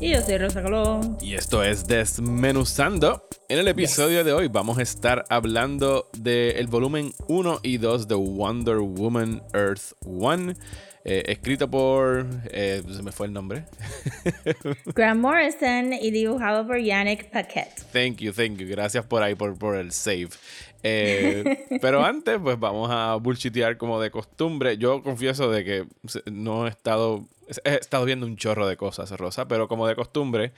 Y yo soy Rosa Colón. y esto es Desmenuzando. En el episodio de hoy vamos a estar hablando del volumen 1 y 2 de Wonder Woman Earth 1, eh, escrito por... eh, se me fue el nombre. Grant Morrison y dibujado por Yannick Paquette. Thank you, thank you. Gracias por ahí, por, por el save. Eh, pero antes, pues vamos a bullshitear como de costumbre. Yo confieso de que no he estado... He estado viendo un chorro de cosas, Rosa, pero como de costumbre,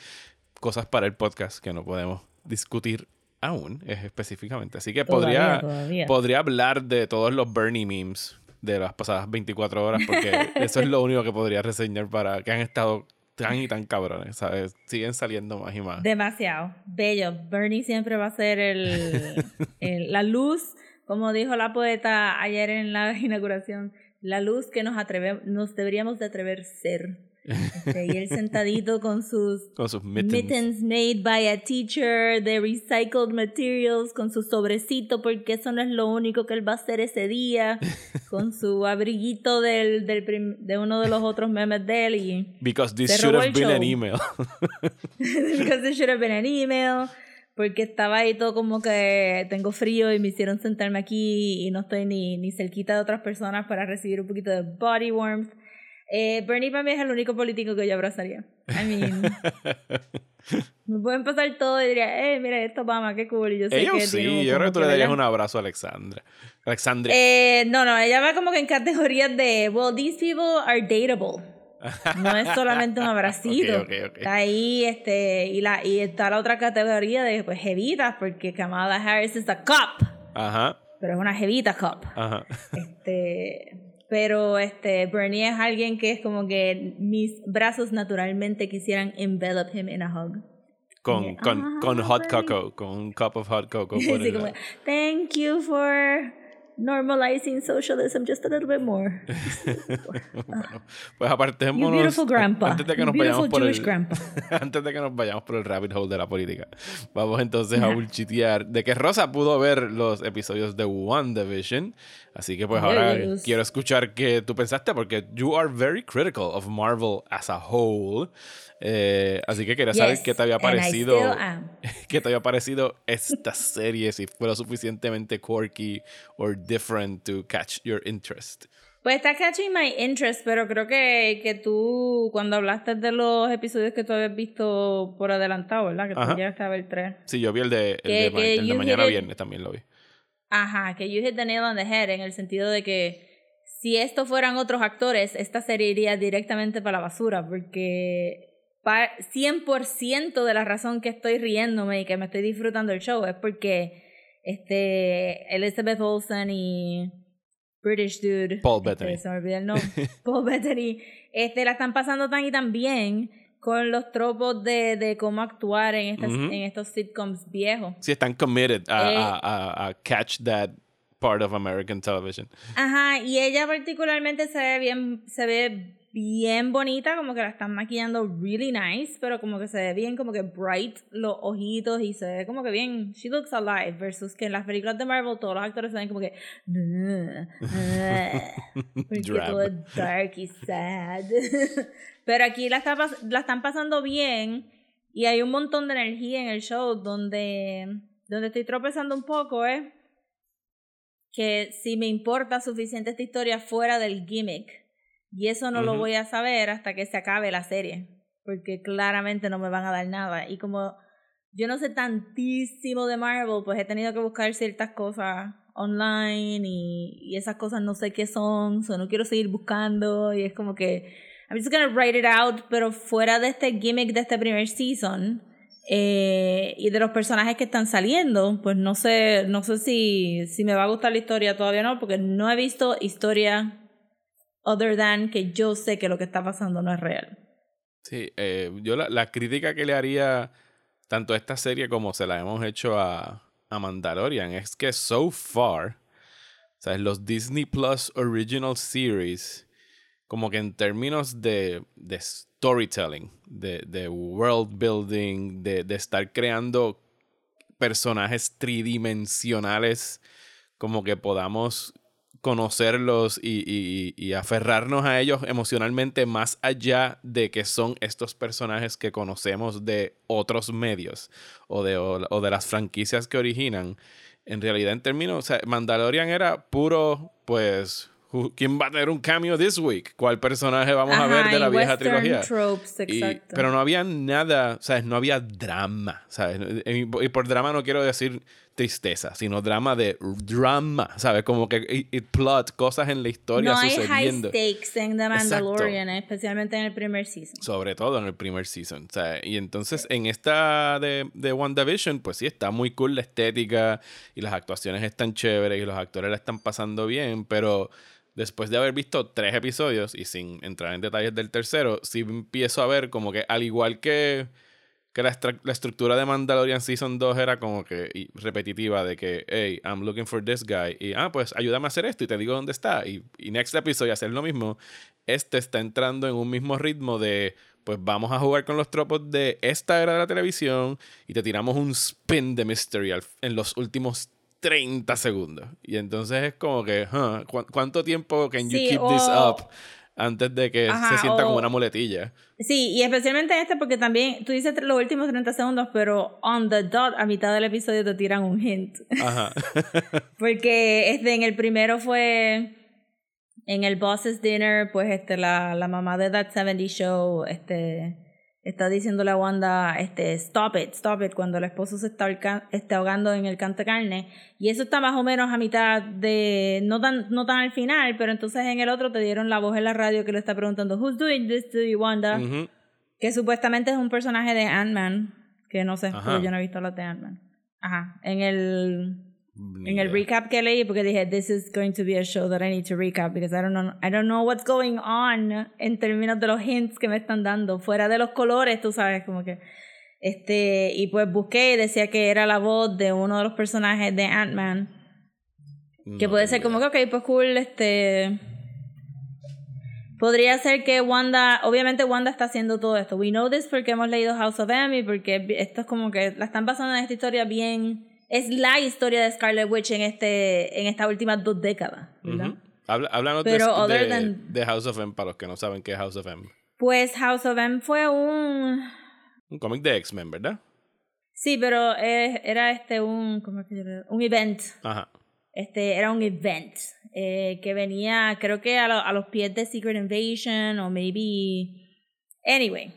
cosas para el podcast que no podemos discutir aún es específicamente. Así que podría, Todavía, todavía. podría hablar de todos los Bernie memes de las pasadas 24 horas, porque eso es lo único que podría reseñar para que han estado tan y tan cabrones, ¿sabes? Siguen saliendo más y más. Demasiado. Bello. Bernie siempre va a ser el, el- la luz, como dijo la poeta ayer en la inauguración, la luz que nos atreve, nos deberíamos de atrever ser. Este, y él sentadito con sus Con sus mittens. mittens made by a teacher de recycled materials con su sobrecito porque eso no es lo único que él va a hacer ese día con su abriguito del, del prim- de uno de los otros memes de él y Because this should have been an email. because it should have been an email porque estaba ahí todo como que tengo frío y me hicieron sentarme aquí y no estoy ni, ni cerquita de otras personas para recibir un poquito de body warmth eh, Bernie para mí es el único político que yo abrazaría I mean me pueden pasar todo y diría eh mira esto Obama qué cool y yo sé Ellos que sí, yo creo que tú le ¿verdad? darías un abrazo a Alexandra. Alexandria. Eh, no, no, ella va como que en categorías de, well, these people are dateable. No es solamente un abracito. Ok, ok, ok. Está ahí, este, y, la, y está la otra categoría de, pues, jevitas, porque Kamala Harris es a cop, Ajá, pero es una jevita cop. ajá. Este, pero, este, Bernie es alguien que es como que mis brazos naturalmente quisieran envelop him in a hug. Con, Yeah. con, Ah, con hot Bernie. cocoa, con un cup of hot cocoa. el como, thank you for normalizing socialism just a little bit more. Bueno, pues apartémonos. You beautiful grandpa. Antes de que nos vayamos por Jewish el, grandpa. antes de que nos vayamos por el rabbit hole de la política, vamos entonces a bullchitear de que Rosa pudo ver los episodios de WandaVision. Así que pues ahora Yes. quiero escuchar qué tú pensaste porque you are very critical of Marvel as a whole. Eh, así que quería saber Yes, qué te había parecido. ¿Qué te había parecido esta serie? Si fue lo suficientemente quirky or different to catch your interest. Pues está catching my interest, pero creo que, que tú, cuando hablaste de los episodios que tú habías visto por adelantado, ¿verdad? Que Ajá. tú llegaste a ver tres. Sí, yo vi el de, el Que- de, que el de mañana it- viernes, también lo vi. Ajá, que you hit the nail on the head en el sentido de que si estos fueran otros actores, esta serie iría directamente para la basura, porque 100% de la razón que estoy riéndome y que me estoy disfrutando el show es porque este Elizabeth Olsen y British Dude, Paul este, Bettany. se me olvidó el nombre, Paul Bettany, este, la están pasando tan y tan bien con los tropos de, de cómo actuar en, estas, en estos sitcoms viejos. Sí, están committed a, Eh. a- a- a catch that part of American television. Ajá, y ella particularmente se ve bien, se ve bien bonita, como que la están maquillando really nice, pero como que se ve bien como que bright los ojitos y se ve como que bien, she looks alive, versus que en las películas de Marvel todos los actores se ven como que porque todo es dark y sad. pero aquí la, está la están pasando bien y hay un montón de energía en el show donde, donde estoy tropezando un poco, ¿eh? que si me importa suficiente esta historia fuera del gimmick. Y eso no lo voy a saber hasta que se acabe la serie. Porque claramente no me van a dar nada. Y como yo no sé tantísimo de Marvel, pues he tenido que buscar ciertas cosas online y, y esas cosas no sé qué son. So no quiero seguir buscando. Y es como que. I'm just gonna write it out. Pero fuera de este gimmick de este primer season. eh, y de los personajes que están saliendo, pues no sé, no sé si, si me va a gustar la historia todavía no, porque no he visto historia other than que yo sé que lo que está pasando no es real. Sí, eh, yo la, la crítica que le haría tanto esta serie como se la hemos hecho a, a Mandalorian es que so far, ¿sabes? Los Disney Plus Original Series, como que en términos de, de storytelling, de, de world building, de, de estar creando personajes tridimensionales, como que podamos conocerlos y, y, y, aferrarnos a ellos emocionalmente más allá de que son estos personajes que conocemos de otros medios o de, o, o de las franquicias que originan. En realidad, en términos, o sea, Mandalorian era puro, pues, ¿Quién va a tener un cameo this week? ¿Cuál personaje vamos Ajá, a ver de la vieja western trilogía? Tropes, Y- exacto. pero no había nada, ¿sabes? No había drama, ¿sabes? Y por drama no quiero decir tristeza, sino drama de drama, ¿sabes? Como que y- y plot, cosas en la historia no hay high sucediendo. stakes en The Exacto. Mandalorian, especialmente en el primer season. Sobre todo en el primer season. Sea, y entonces en esta de, de WandaVision, pues sí, está muy cool la estética y las actuaciones están chéveres y los actores la están pasando bien, pero después de haber visto tres episodios y sin entrar en detalles del tercero, sí empiezo a ver como que al igual que, que la, la estructura de Mandalorian Season 2 era como que repetitiva de que, hey, I'm looking for this guy y, ah, pues ayúdame a hacer esto y te digo dónde está y, y next episode hacer lo mismo, este está entrando en un mismo ritmo de pues vamos a jugar con los tropos de esta era de la televisión y te tiramos un spin de mystery en los últimos 30 segundos. Y entonces es como que, huh, ¿cu- ¿cuánto tiempo can you Sí, keep this o- up antes de que Ajá, se sienta o- como una muletilla? Sí, y especialmente este porque también, tú dices los últimos 30 segundos, pero on the dot, a mitad del episodio te tiran un hint. Ajá. Porque este, en el primero fue en el Boss's Dinner, pues este, la, la mamá de That 70 Show este, está diciéndole a Wanda, este, stop it, stop it, cuando el esposo se está, está ahogando en el canto de carne. Y eso está más o menos a mitad de, no tan, no tan al final, pero entonces en el otro te dieron la voz en la radio que le está preguntando, Who's doing this to you, Wanda? Que supuestamente es un personaje de Ant-Man, que no sé, yo no he visto las de Ant-Man. Ajá, en el En el recap que leí porque dije this is going to be a show that I need to recap because I don't know I don't know what's going on en términos de los hints que me están dando. Fuera de los colores tú sabes como que este y pues busqué y decía que era la voz de uno de los personajes de Ant-Man que puede ser como que ok pues cool este podría ser que Wanda obviamente Wanda está haciendo todo esto. We know this porque hemos leído House of M y porque esto es como que la están basando en esta historia bien es la historia de Scarlet Witch en este en estas últimas dos décadas ¿verdad? Ujú. Habla- háblanos Pero de, de- than- de House of M para los que no saben qué es House of M. pues House of M fue un Un cómic de X-Men, ¿verdad? sí pero eh, era este un ¿cómo es que un event Ajá. Este era un event eh, que venía, creo que a, lo- a los pies de Secret Invasion o maybe. Anyway,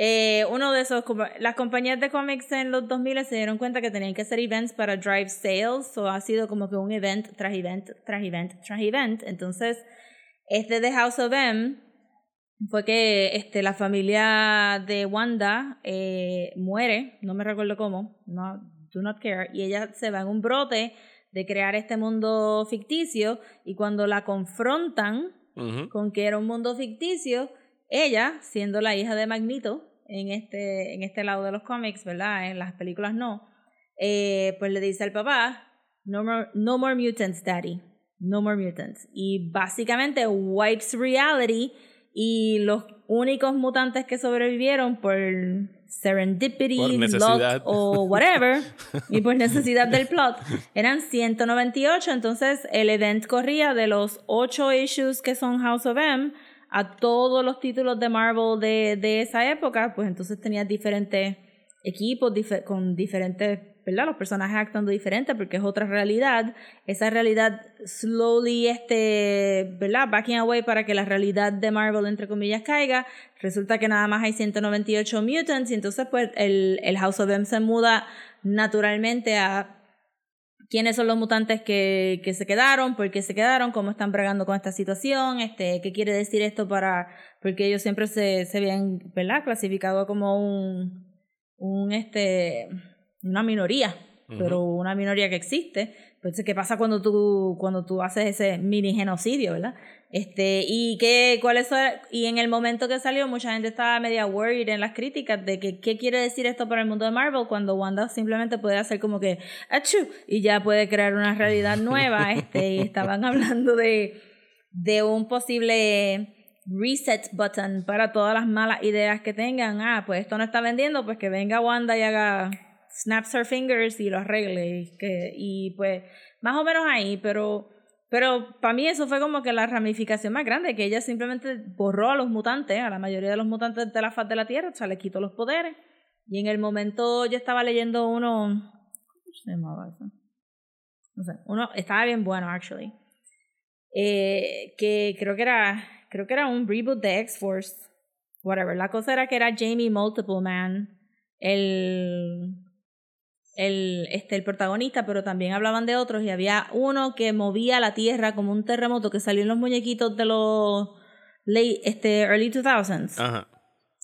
eh, uno de esos. Las compañías de cómics en los 2000 se dieron cuenta que tenían que hacer events para drive sales, o ha sido como que un event tras event, tras event, tras event. Entonces, este de House of M fue que este, la familia de Wanda eh, muere, no me recuerdo cómo, no, do not care, y ella se va en un brote de crear este mundo ficticio y cuando la confrontan con que era un mundo ficticio, ella, siendo la hija de Magneto en este, en este lado de los cómics, ¿verdad? En las películas no, eh, pues le dice al papá, no more, no more mutants, daddy, no more mutants. Y básicamente wipes reality y los únicos mutantes que sobrevivieron por serendipity, Por luck o whatever, y por necesidad del plot, eran 198. Entonces el event corría de los 8 issues que son House of M a todos los títulos de Marvel de, de esa época, pues entonces tenías diferentes equipos con diferentes, ¿verdad? Los personajes actuando diferentes porque es otra realidad. Esa realidad slowly, este, ¿verdad? Backing away para que la realidad de Marvel, entre comillas, caiga. Resulta que nada más hay 198 mutants y entonces pues el, el House of M se muda naturalmente a quiénes son los mutantes que, que se quedaron, por qué se quedaron, cómo están bregando con esta situación, este, qué quiere decir esto para, porque ellos siempre se, se habían, ¿verdad? Clasificado como un, un, este, una minoría, pero una minoría que existe. Pues, ¿qué pasa cuando tú, cuando tú haces ese mini genocidio, verdad? Este, y qué, cuál es, y en el momento que salió, mucha gente estaba media worried en las críticas de que qué quiere decir esto para el mundo de Marvel cuando Wanda simplemente puede hacer como que ¡achú! y ya puede crear una realidad nueva. Este, y estaban hablando de, de un posible reset button para todas las malas ideas que tengan. Ah, pues esto no está vendiendo, pues que venga Wanda y haga snaps her fingers y lo arregle. Y, que, y pues más o menos ahí, pero pero para mí eso fue como que la ramificación más grande, que ella simplemente borró a los mutantes, a la mayoría de los mutantes de la faz de la Tierra, o sea, le quitó los poderes. Y en el momento yo estaba leyendo uno, ¿cómo se llamaba eso? No sé, uno estaba bien bueno, actually. Eh, que creo que era, creo que era un reboot de X-Force, whatever. La cosa era que era Jamie Multiple Man, el el, este, el protagonista, pero también hablaban de otros y había uno que movía la tierra como un terremoto que salió en los muñequitos de los late, este, early 2000s. Ajá.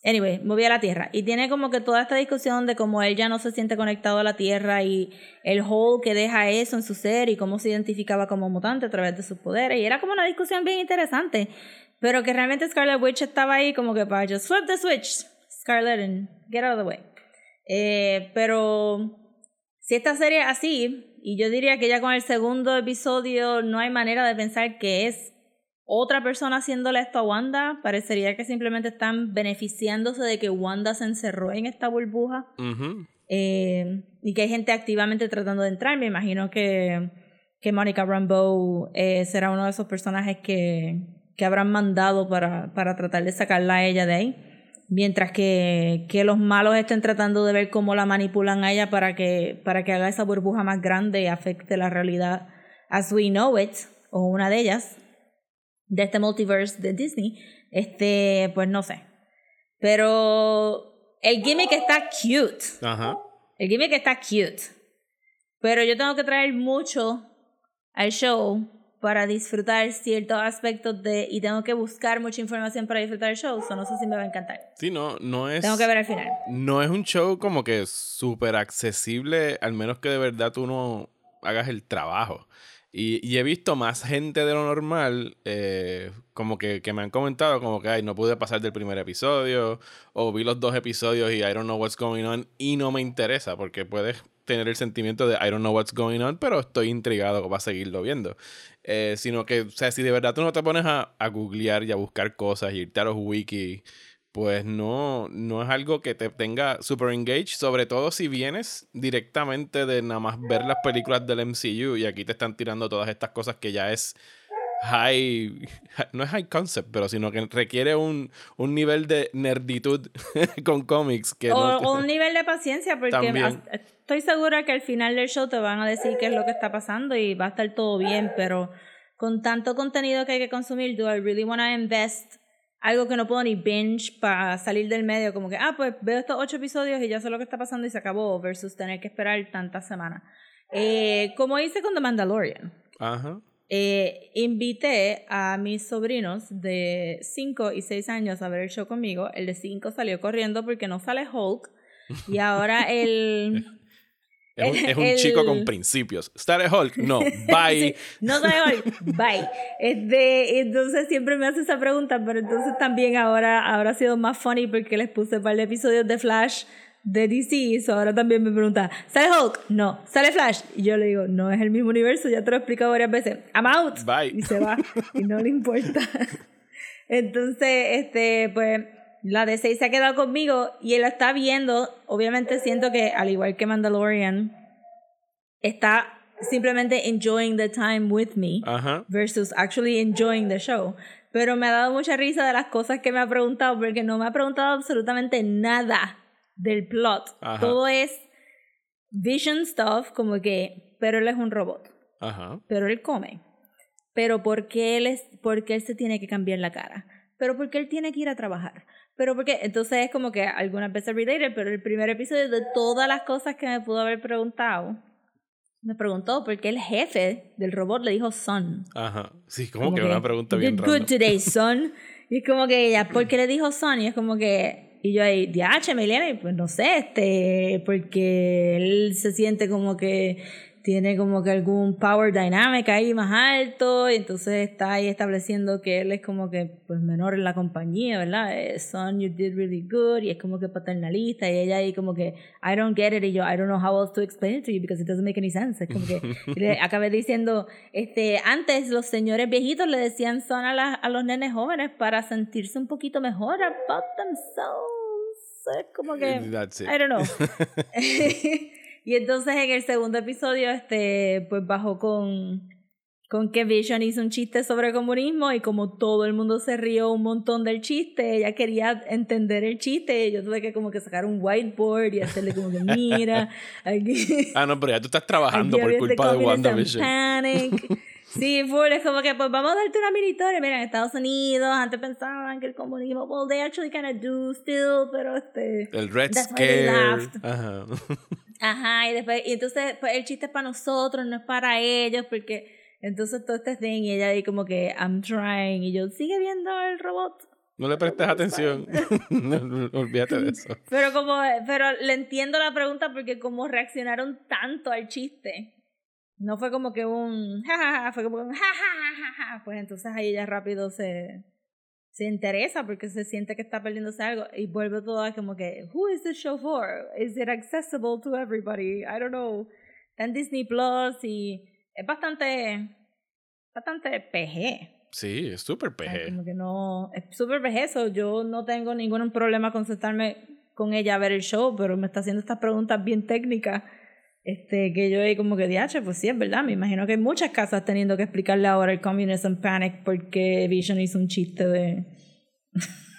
Anyway, movía la tierra. Y tiene como que toda esta discusión de cómo él ya no se siente conectado a la tierra y el hole que deja eso en su ser y cómo se identificaba como mutante a través de sus poderes. Y era como una discusión bien interesante. Pero que realmente Scarlet Witch estaba ahí como que para just flip the switch, Scarlet, and get out of the way. Eh, pero si esta serie es así, y yo diría que ya con el segundo episodio no hay manera de pensar que es otra persona haciéndole esto a Wanda, parecería que simplemente están beneficiándose de que Wanda se encerró en esta burbuja. Eh, y que hay gente activamente tratando de entrar. Me imagino que, que Monica Rambeau eh, será uno de esos personajes que, que habrán mandado para, para tratar de sacarla a ella de ahí mientras que, que, los malos estén tratando de ver cómo la manipulan a ella para que, para que haga esa burbuja más grande y afecte la realidad as we know it, o una de ellas, de este multiverse de Disney, este, pues no sé. Pero el gimmick está cute. Ajá. El gimmick está cute. Pero yo tengo que traer mucho al show para disfrutar ciertos aspectos de y tengo que buscar mucha información para disfrutar el show, so no sé si me va a encantar. Sí, no, no es Tengo que ver al final. No es un show como que súper accesible, al menos que de verdad tú no hagas el trabajo. Y, y he visto más gente de lo normal, eh, como que, que, me han comentado, como que Ay, no pude pasar del primer episodio, o vi los dos episodios y I don't know what's going on, y no me interesa, porque puedes tener el sentimiento de I don't know what's going on, pero estoy intrigado para seguirlo viendo. Eh, sino que, o sea, si de verdad tú no te pones a, a googlear y a buscar cosas y irte a los wiki, pues no, no es algo que te tenga super engaged, sobre todo si vienes directamente de nada más ver las películas del MCU y aquí te están tirando todas estas cosas que ya es high, no es high concept, pero sino que requiere un, un nivel de nerditud con cómics. Que o, o, un nivel de paciencia, porque estoy segura que al final del show te van a decir qué es lo que está pasando y va a estar todo bien, pero con tanto contenido que hay que consumir, do I really want to invest algo que no puedo ni binge para salir del medio, como que, ah, pues veo estos ocho episodios y ya sé lo que está pasando y se acabó, versus tener que esperar tantas semanas. Eh, como hice con The Mandalorian. Ajá. Eh, invité a mis sobrinos de 5 y 6 años a ver el show conmigo. El de 5 salió corriendo porque no sale Hulk. Y ahora el, es un, es un chico con principios. ¿Sale Hulk? No. Bye. no sale Hulk. Bye. Este, entonces siempre me hace esa pregunta, pero entonces también ahora, ahora ha sido más funny porque les puse un par de episodios de Flash de DC. Ahora también me pregunta, ¿sale Hulk? No. ¿Sale Flash? Y yo le digo, no es el mismo universo, ya te lo he explicado varias veces. I'm out. Bye. Y se va. y no le importa. entonces, este, pues la 6 se ha quedado conmigo y él la está viendo. Obviamente siento que, al igual que Mandalorian, está simplemente enjoying the time with me versus actually enjoying the show. Pero me ha dado mucha risa de las cosas que me ha preguntado porque no me ha preguntado absolutamente nada del plot. Ajá. Todo es vision stuff, como que, pero él es un robot. Ajá. Pero él come. Pero ¿por qué él, es, por qué él se tiene que cambiar la cara? Pero ¿por qué él tiene que ir a trabajar? Pero porque, entonces es como que algunas veces related, pero el primer episodio de todas las cosas que me pudo haber preguntado, me preguntó por qué el jefe del robot le dijo son. Ajá. Sí, como, que, una pregunta bien rara. good today, son. y es como que ella, ¿por qué le dijo son? Y es como que, y yo ahí, DH, Milena, pues no sé, este, porque él se siente como que tiene como que algún power dynamic ahí más alto y entonces está ahí estableciendo que él es como que pues menor en la compañía, ¿verdad? Eh, Son, you did really good y es como que paternalista y ella ahí como que I don't get it y yo I don't know how else to explain it to you because it doesn't make any sense. Es como que le acabé diciendo, este, antes los señores viejitos le decían son a, las a los nenes jóvenes para sentirse un poquito mejor about themselves. Es como que. I don't know. y entonces en el segundo episodio, este, pues bajó con, con que Vision hizo un chiste sobre comunismo y como todo el mundo se rió un montón del chiste, ella quería entender el chiste, yo tuve que como que sacar un whiteboard y hacerle como que mira, aquí, Ah, no, pero ya tú estás trabajando por este culpa de WandaVision. panic. Sí, full, es como que pues vamos a darte una mini historia. Mira, en Estados Unidos antes pensaban que el comunismo, well, they actually kind of do still, pero este... El Red Scare. Ajá. Ajá, y después, y entonces pues, el chiste es para nosotros, no es para ellos, porque entonces todo este thing, y ella ahí como que, I'm trying, y yo, sigue viendo el robot. No le prestes atención. No, no, olvídate de eso. Pero como, pero le entiendo la pregunta porque como reaccionaron tanto al chiste, no fue como que un jajaja, fue como un jajaja, pues entonces ahí ella rápido se, se interesa porque se siente que está perdiéndose algo y vuelve todo a como que, who is this show for? Is it accessible to everybody? I don't know. Está en Disney Plus y es bastante, bastante PG. Sí, es súper Ay, PG. Como que no, es súper vejezo. Yo no tengo ningún problema con sentarme con ella a ver el show, pero me está haciendo estas preguntas bien técnicas. Este, que yo ahí como que diache, pues sí, es verdad. Me imagino que hay muchas casas teniendo que explicarle ahora el Communism Panic porque Vision hizo un chiste de,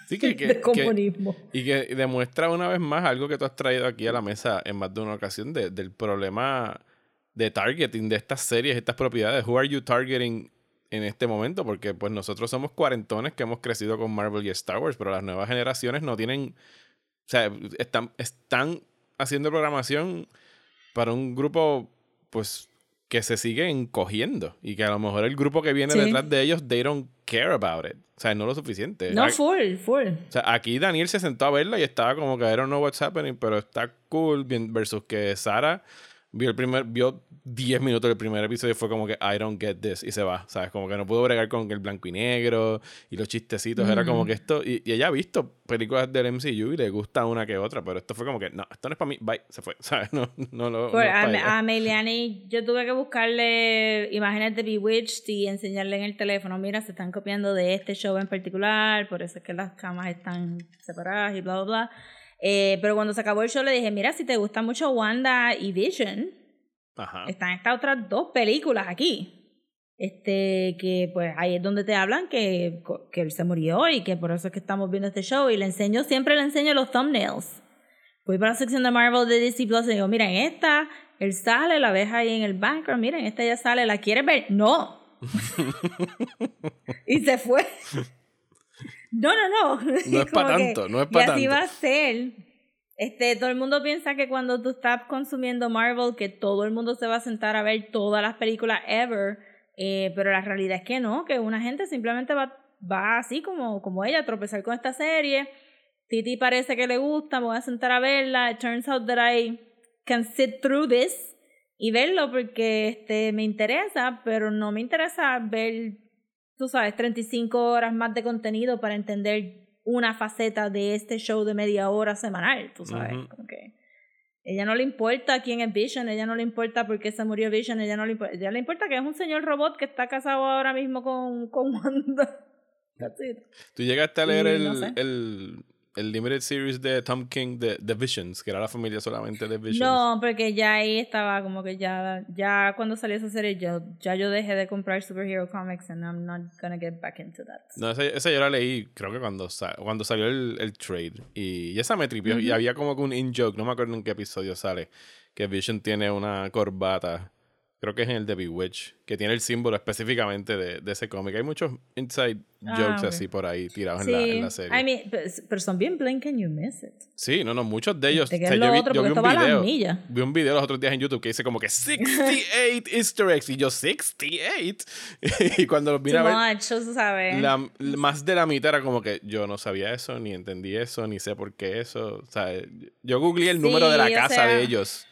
Sí, que, que- de que- comunismo. y que demuestra una vez más algo que tú has traído aquí a la mesa en más de una ocasión de- del problema de targeting de estas series, estas propiedades. Who are you targeting en este momento? Porque pues nosotros somos cuarentones que hemos crecido con Marvel y Star Wars, pero las nuevas generaciones no tienen... O sea, están, están haciendo programación para un grupo, pues, que se sigue encogiendo. Y que a lo mejor el grupo que viene Sí. detrás de ellos, they don't care about it. O sea, no lo suficiente. No, full, full. o sea, aquí Daniel se sentó a verla y estaba como que I don't know what's happening, pero está cool. Versus que Sara vio el primer, vio 10 minutos del primer episodio y fue como que I don't get this y se va. ¿Sabes? Como que no pudo bregar con el blanco y negro y los chistecitos. Era como que esto. Y, y ella ha visto películas del MCU y le gusta una que otra, pero esto fue como que no, esto no es para mí. Bye, se fue. ¿Sabes? No, no lo. Por- no a, a Meliani yo tuve que buscarle imágenes de Bewitched y enseñarle en el teléfono, mira, se están copiando de este show en particular, por eso es que las camas están separadas y bla, bla, bla. Eh, pero cuando se acabó el show le dije, mira, si te gusta mucho Wanda y Vision, Ajá. están estas otras dos películas aquí. Este, que pues ahí es donde te hablan que, que él se murió y que por eso es que estamos viendo este show. Y le enseño, siempre le enseño los thumbnails. Voy para la sección de Marvel de DC Plus y digo, mira, en esta, él sale, la ves ahí en el background, mira, en esta ya sale, ¿la quieres ver? No. y se fue. No, no, no. No es Como pa' que- tanto, no es Y pa' así tanto. va a ser. Este, todo el mundo piensa que cuando tú estás consumiendo Marvel, que todo el mundo se va a sentar a ver todas las películas ever, eh, pero la realidad es que no, que una gente simplemente va, va así como, como ella a tropezar con esta serie. Titi parece que le gusta, me voy a sentar a verla. It turns out that I can sit through this y verlo porque este, me interesa, pero no me interesa ver, tú sabes, 35 horas más de contenido para entender una faceta de este show de media hora semanal, tú sabes, como que ella no le importa quién es Vision, ella no le importa por qué se murió Vision, ella no le importa, ella le importa que es un señor robot que está casado ahora mismo con, con Wanda. Tú llegaste a leer Y el, no sé. el, el limited series de Tom King de The Visions, que era la familia solamente de Visions. No, porque ya ahí estaba como que ya, ya cuando salió esa serie, yo, ya yo dejé de comprar superhero comics and I'm not gonna get back into that. No, esa, esa yo la leí, creo que cuando, sa- cuando salió el, el trade. Y, y esa me tripió. Y había como que un in-joke, no me acuerdo en qué episodio sale, que Vision tiene una corbata, creo que es en el de Bewitch, que tiene el símbolo específicamente de, de ese cómic. Hay muchos inside Ah, jokes ok. así por ahí tirados Sí, en, la, en la serie. I mean, pero, pero son bien blink and you miss it. Sí, no, no, muchos de ellos. Te o sea, yo vi, yo vi un video. Vi un video los otros días en YouTube que dice como que 68 Easter eggs. Y yo, 68. y cuando los vine a ver, much, la, más de la mitad era como que yo no sabía eso, ni entendí eso, ni sé por qué eso. O sea, yo googleé el Sí, número de la casa sea- de ellos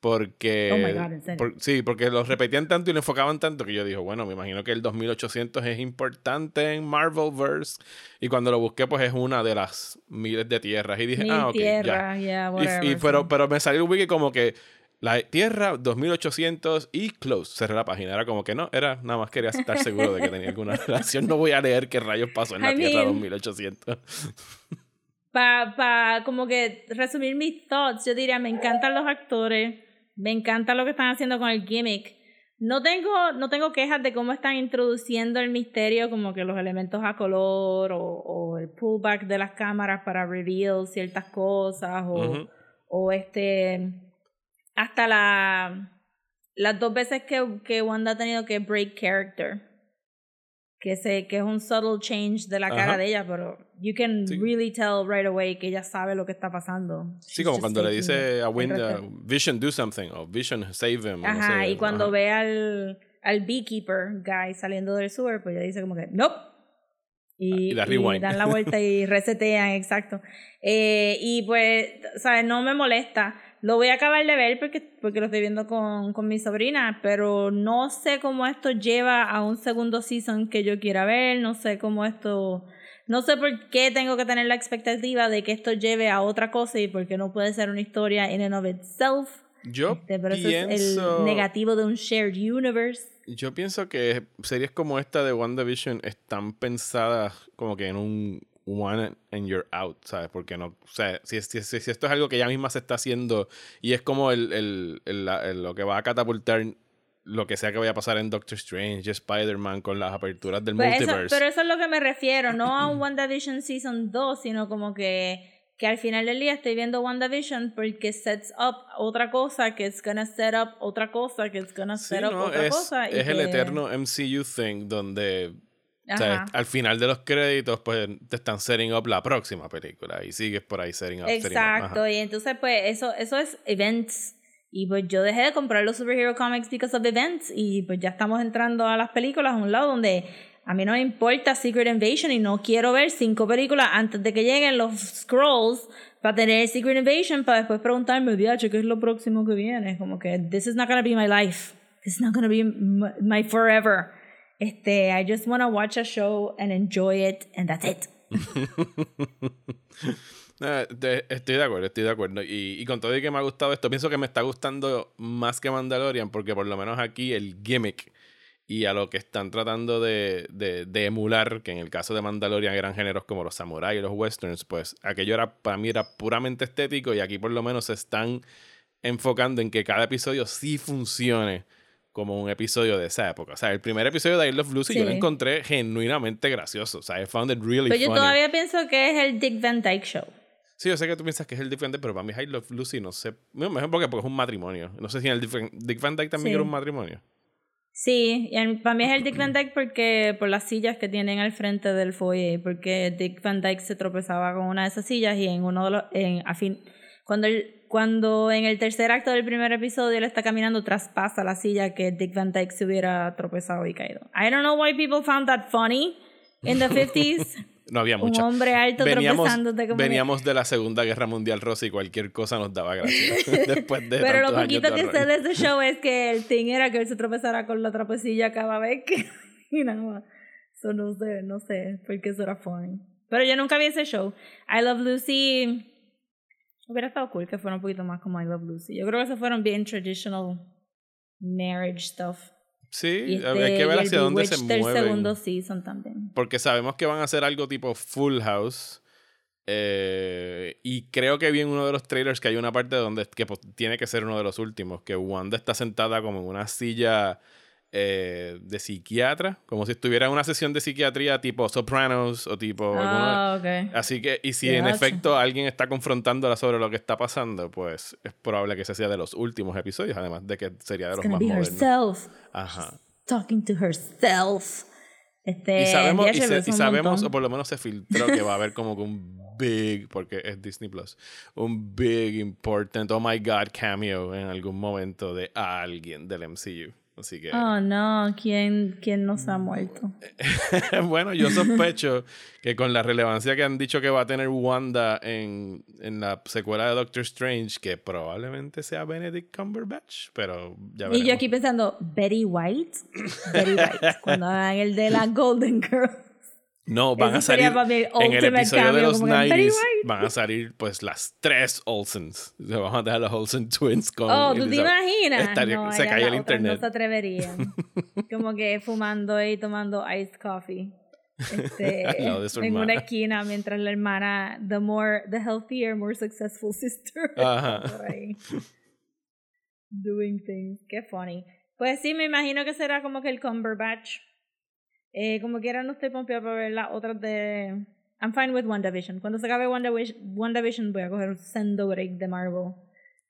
Porque. Oh my God, ¿en serio? por- sí, porque los repetían tanto y lo enfocaban tanto que yo dije, bueno, me imagino que el 2800 es importante en Marvelverse. Y cuando lo busqué, pues es una de las miles de tierras. Y dije, Mil ah, ok. ya. tierras, yeah, Y- whatever, y, pero, sí. pero me salió el wiki como que la Tierra 2800 y close. Cerré la página. Era como que no, era nada más quería estar seguro de que tenía alguna relación. No voy a leer qué rayos pasó en la I Tierra mean- 2800. Para pa, como que resumir mis thoughts, yo diría, me encantan los actores, me encanta lo que están haciendo con el gimmick. No tengo, no tengo quejas de cómo están introduciendo el misterio, como que los elementos a color o, o el pullback de las cámaras para reveal ciertas cosas o, este hasta la las dos veces que, que Wanda ha tenido que break character que se que es un subtle change de la cara Ajá. de ella pero you can Sí. really tell right away que ella sabe lo que está pasando Sí, She's como cuando le dice a Wind, uh, Vision do something o Vision save him. o no ajá sé, y cuando ajá. ve al al beekeeper guy saliendo del sewer pues ella dice como que nope y, Y y dan la vuelta y resetean, exacto. Eh, y pues, ¿sabes? No me molesta. Lo voy a acabar de ver porque, porque lo estoy viendo con, con mi sobrina, pero no sé cómo esto lleva a un segundo season que yo quiera ver, no sé cómo esto... No sé por qué tengo que tener la expectativa de que esto lleve a otra cosa y por qué no puede ser una historia in and of itself. Yo Este, pero eso es pienso... el negativo de un shared universe. Yo pienso que series como esta de WandaVision están pensadas como que en un one and you're out, ¿sabes? Porque no, o sea, si, si, si- si esto es algo que ya misma se está haciendo y es como el, el- el- lo que va a catapultar lo que sea que vaya a pasar en Doctor Strange, Spider-Man con las aperturas del Pues eso- multiverse. pero eso es lo que me refiero, no a un WandaVision Season 2, sino como que, que al final del día estoy viendo WandaVision porque sets up otra cosa, que es gonna set up otra cosa, que es gonna Sí, set up ¿no? otra es, cosa. y es el que- eterno MCU thing donde o sea, al final de los créditos pues te están setting up la próxima película y sigues por ahí setting up. setting up. Exacto, y entonces pues eso, eso es events. Y pues yo dejé de comprar los superhero comics because of events. Y pues ya estamos entrando a las películas a un lado donde a mí no me importa Secret Invasion y no quiero ver cinco películas antes de que lleguen los scrolls para tener Secret Invasion para después preguntarme, diache, ¿qué es lo próximo que viene? Como que this is not gonna be my life. This is not gonna be my forever. Este, I just wanna watch a show and enjoy it and that's it. Eh, de- estoy de acuerdo, estoy de acuerdo. Y, y con todo y que me ha gustado esto, pienso que me está gustando más que Mandalorian, porque por lo menos aquí el gimmick y a lo que están tratando de, de- de emular, que en el caso de Mandalorian eran géneros como los samuráis y los westerns, pues aquello era para mí era puramente estético y aquí por lo menos se están enfocando en que cada episodio sí funcione como un episodio de esa época. O sea, el primer episodio de I Love Lucy yo lo encontré genuinamente gracioso. O sea, I found it really Pero yo funny. todavía pienso que es el Dick Van Dyke Show. Sí, yo sé que tú piensas que es el Dick Van Dyke, pero para mí I Love Lucy, no sé. No, mejor porque, porque es un matrimonio. No sé si en el Dick Van, Dick Van Dyke también Sí. era un matrimonio. Sí, y para mí es el Dick Van Dyke porque por las sillas que tienen al frente del foyer, porque Dick Van Dyke se tropezaba con una de esas sillas y en uno de los, en, a fin, cuando el, cuando en el tercer acto del primer episodio él está caminando traspasa la silla que Dick Van Dyke se hubiera tropezado y caído. I don't know why people found that funny in the 50s. No había Un mucho. hombre alto Veníamos, tropezándote como veníamos de la Segunda Guerra Mundial Rosa y cualquier cosa nos daba gracia. Después de Pero lo poquito que sé de ese show es que el thing era que él se tropezara con la trapecilla cada vez que caminaba. So no sé, no sé, porque eso era funny. Pero yo nunca vi ese show. I Love Lucy. Hubiera estado cool que fuera un poquito más como I Love Lucy. Yo creo que se fueron bien traditional marriage stuff. Sí, Y hay que este, ver el hacia dónde se mueven. segundo season también. Porque sabemos que van a hacer algo tipo Full House. eh, y creo que vi en uno de los trailers que hay una parte donde que pues, tiene que ser uno de los últimos. Que Wanda está sentada como en una silla eh, de psiquiatra. Como si estuviera en una sesión de psiquiatría tipo Sopranos o tipo. Ah, ok. Así que, y si en efecto alguien está confrontándola sobre lo que está pasando, pues es probable que ese sea de los últimos episodios, además de que sería de los más be modernos. Ajá. Talking to herself. Este, Y sabemos, y, se y sabemos o por lo menos se filtró, que va a haber como que un big, porque es Disney Plus, un big, important, oh my god, cameo en algún momento de alguien del MCU. Así que. Oh no, ¿quién, quién no se ha muerto? bueno, yo sospecho que con la relevancia que han dicho que va a tener Wanda en, en la secuela de Doctor Strange, que probablemente sea Benedict Cumberbatch, pero ya veremos. Y yo aquí pensando, Betty White. Betty White. Cuando hagan el de la Golden Girl. No, van a salir en el episodio de los como que Betty 90s, White. van a salir pues las tres Olsens. Se van a dar los Olsen Twins con Oh, ¿tú te imaginas? Estaría- no, se cae el internet. No se atreverían. Como que fumando y tomando iced coffee. Este, en una esquina mientras la hermana, the more, the healthier, more successful sister. Ajá. por ahí. Doing things. Qué funny. Pues sí, me imagino que será como que el Cumberbatch. Eh, como quiera, no estoy pompeada por ver las otras de. I'm fine with WandaVision. Cuando se acabe WandaVision, WandaVision voy a coger un sendo break de Marvel.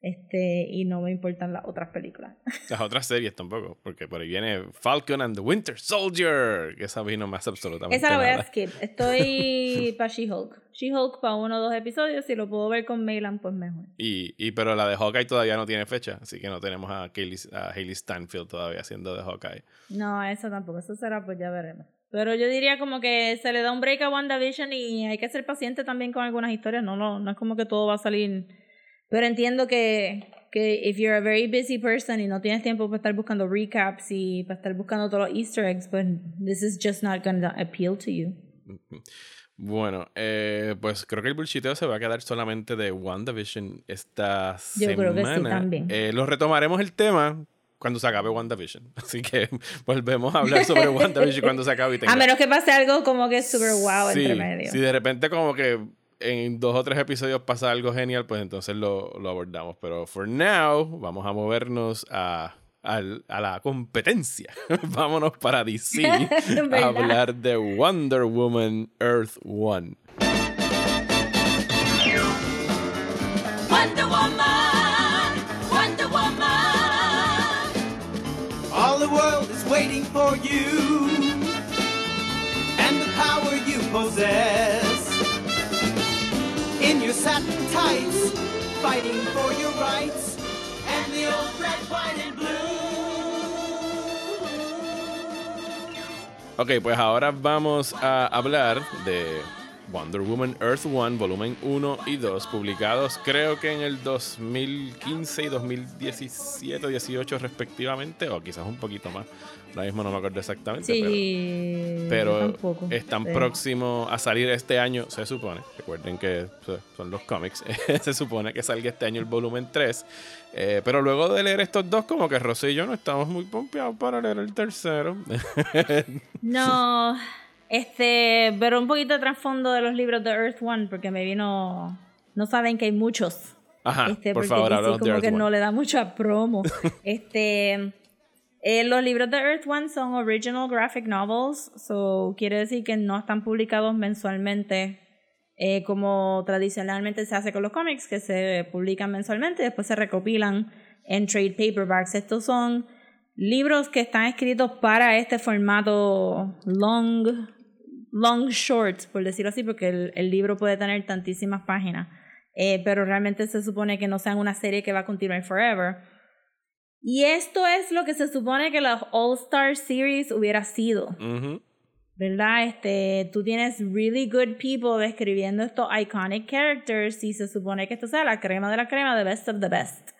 Este, y no me importan las otras películas. Las otras series tampoco, porque por ahí viene Falcon and the Winter Soldier, que esa vino más absolutamente Esa la voy a skip. Estoy para She-Hulk. She-Hulk para uno o dos episodios. Si lo puedo ver con Maylan, pues mejor. Y, y pero la de Hawkeye todavía no tiene fecha, así que no tenemos a, Kaylee- a Hailey Stanfield todavía haciendo de Hawkeye. No, eso tampoco. Eso será, pues ya veremos. Pero yo diría como que se le da un break a WandaVision y hay que ser paciente también con algunas historias. No, no, no es como que todo va a salir. Pero entiendo que, que if you're a very busy person y no tienes tiempo para estar buscando recaps y para estar buscando todos los easter eggs, pues this is just not gonna appeal to you. Bueno, eh, pues creo que el bullshiteo se va a quedar solamente de WandaVision esta Yo semana. creo que sí, también. Eh, lo retomaremos el tema cuando se acabe WandaVision. Así que volvemos a hablar sobre WandaVision cuando se acabe y tenga A menos que pase algo como que super wow Sí, entre medio. Si de repente como que en dos o tres episodios pasa algo genial, pues entonces lo, lo abordamos. Pero for now, vamos a movernos a, al- a la competencia. Vámonos para DC a hablar de Wonder Woman Earth One. Wonder Woman, Wonder Woman. All the world is waiting for you and the power you possess. Satin tights, fighting for your rights and the old red, white, and blue. Ok, pues ahora vamos a hablar de Wonder Woman Earth One, volumen 1 y 2, publicados creo que en el 2015 y 2017 o 18 respectivamente, o quizás un poquito más. Ahora mismo no me acuerdo exactamente. pero- Sí, pero tampoco. están Sí. próximos a salir este año, se supone. Recuerden que so- son los cómics. se supone que salga este año el volumen 3. Eh, pero luego de leer estos dos, como que Rosy y yo no estamos muy pompeados para leer el tercero. No, este, pero un poquito de trasfondo de los libros de Earth One, porque me vino, no saben que hay muchos. Ajá, este, por favor, DC háblanos de como Earth que no One. le da mucha promo. este, eh, los libros de Earth One son original graphic novels, so quiere decir que no están publicados mensualmente. eh, como tradicionalmente se hace con los cómics, que se publican mensualmente y después se recopilan en trade paperbacks. Estos son libros que están escritos para este formato long, long short, por decirlo así, porque el, el libro puede tener tantísimas páginas, eh, pero realmente se supone que no sean una serie que va a continuar forever. Y esto es lo que se supone que la All Star Series hubiera sido. Ujú. ¿verdad? Este, tú tienes really good people escribiendo estos iconic characters y se supone que esto sea la crema de la crema, the best of the best.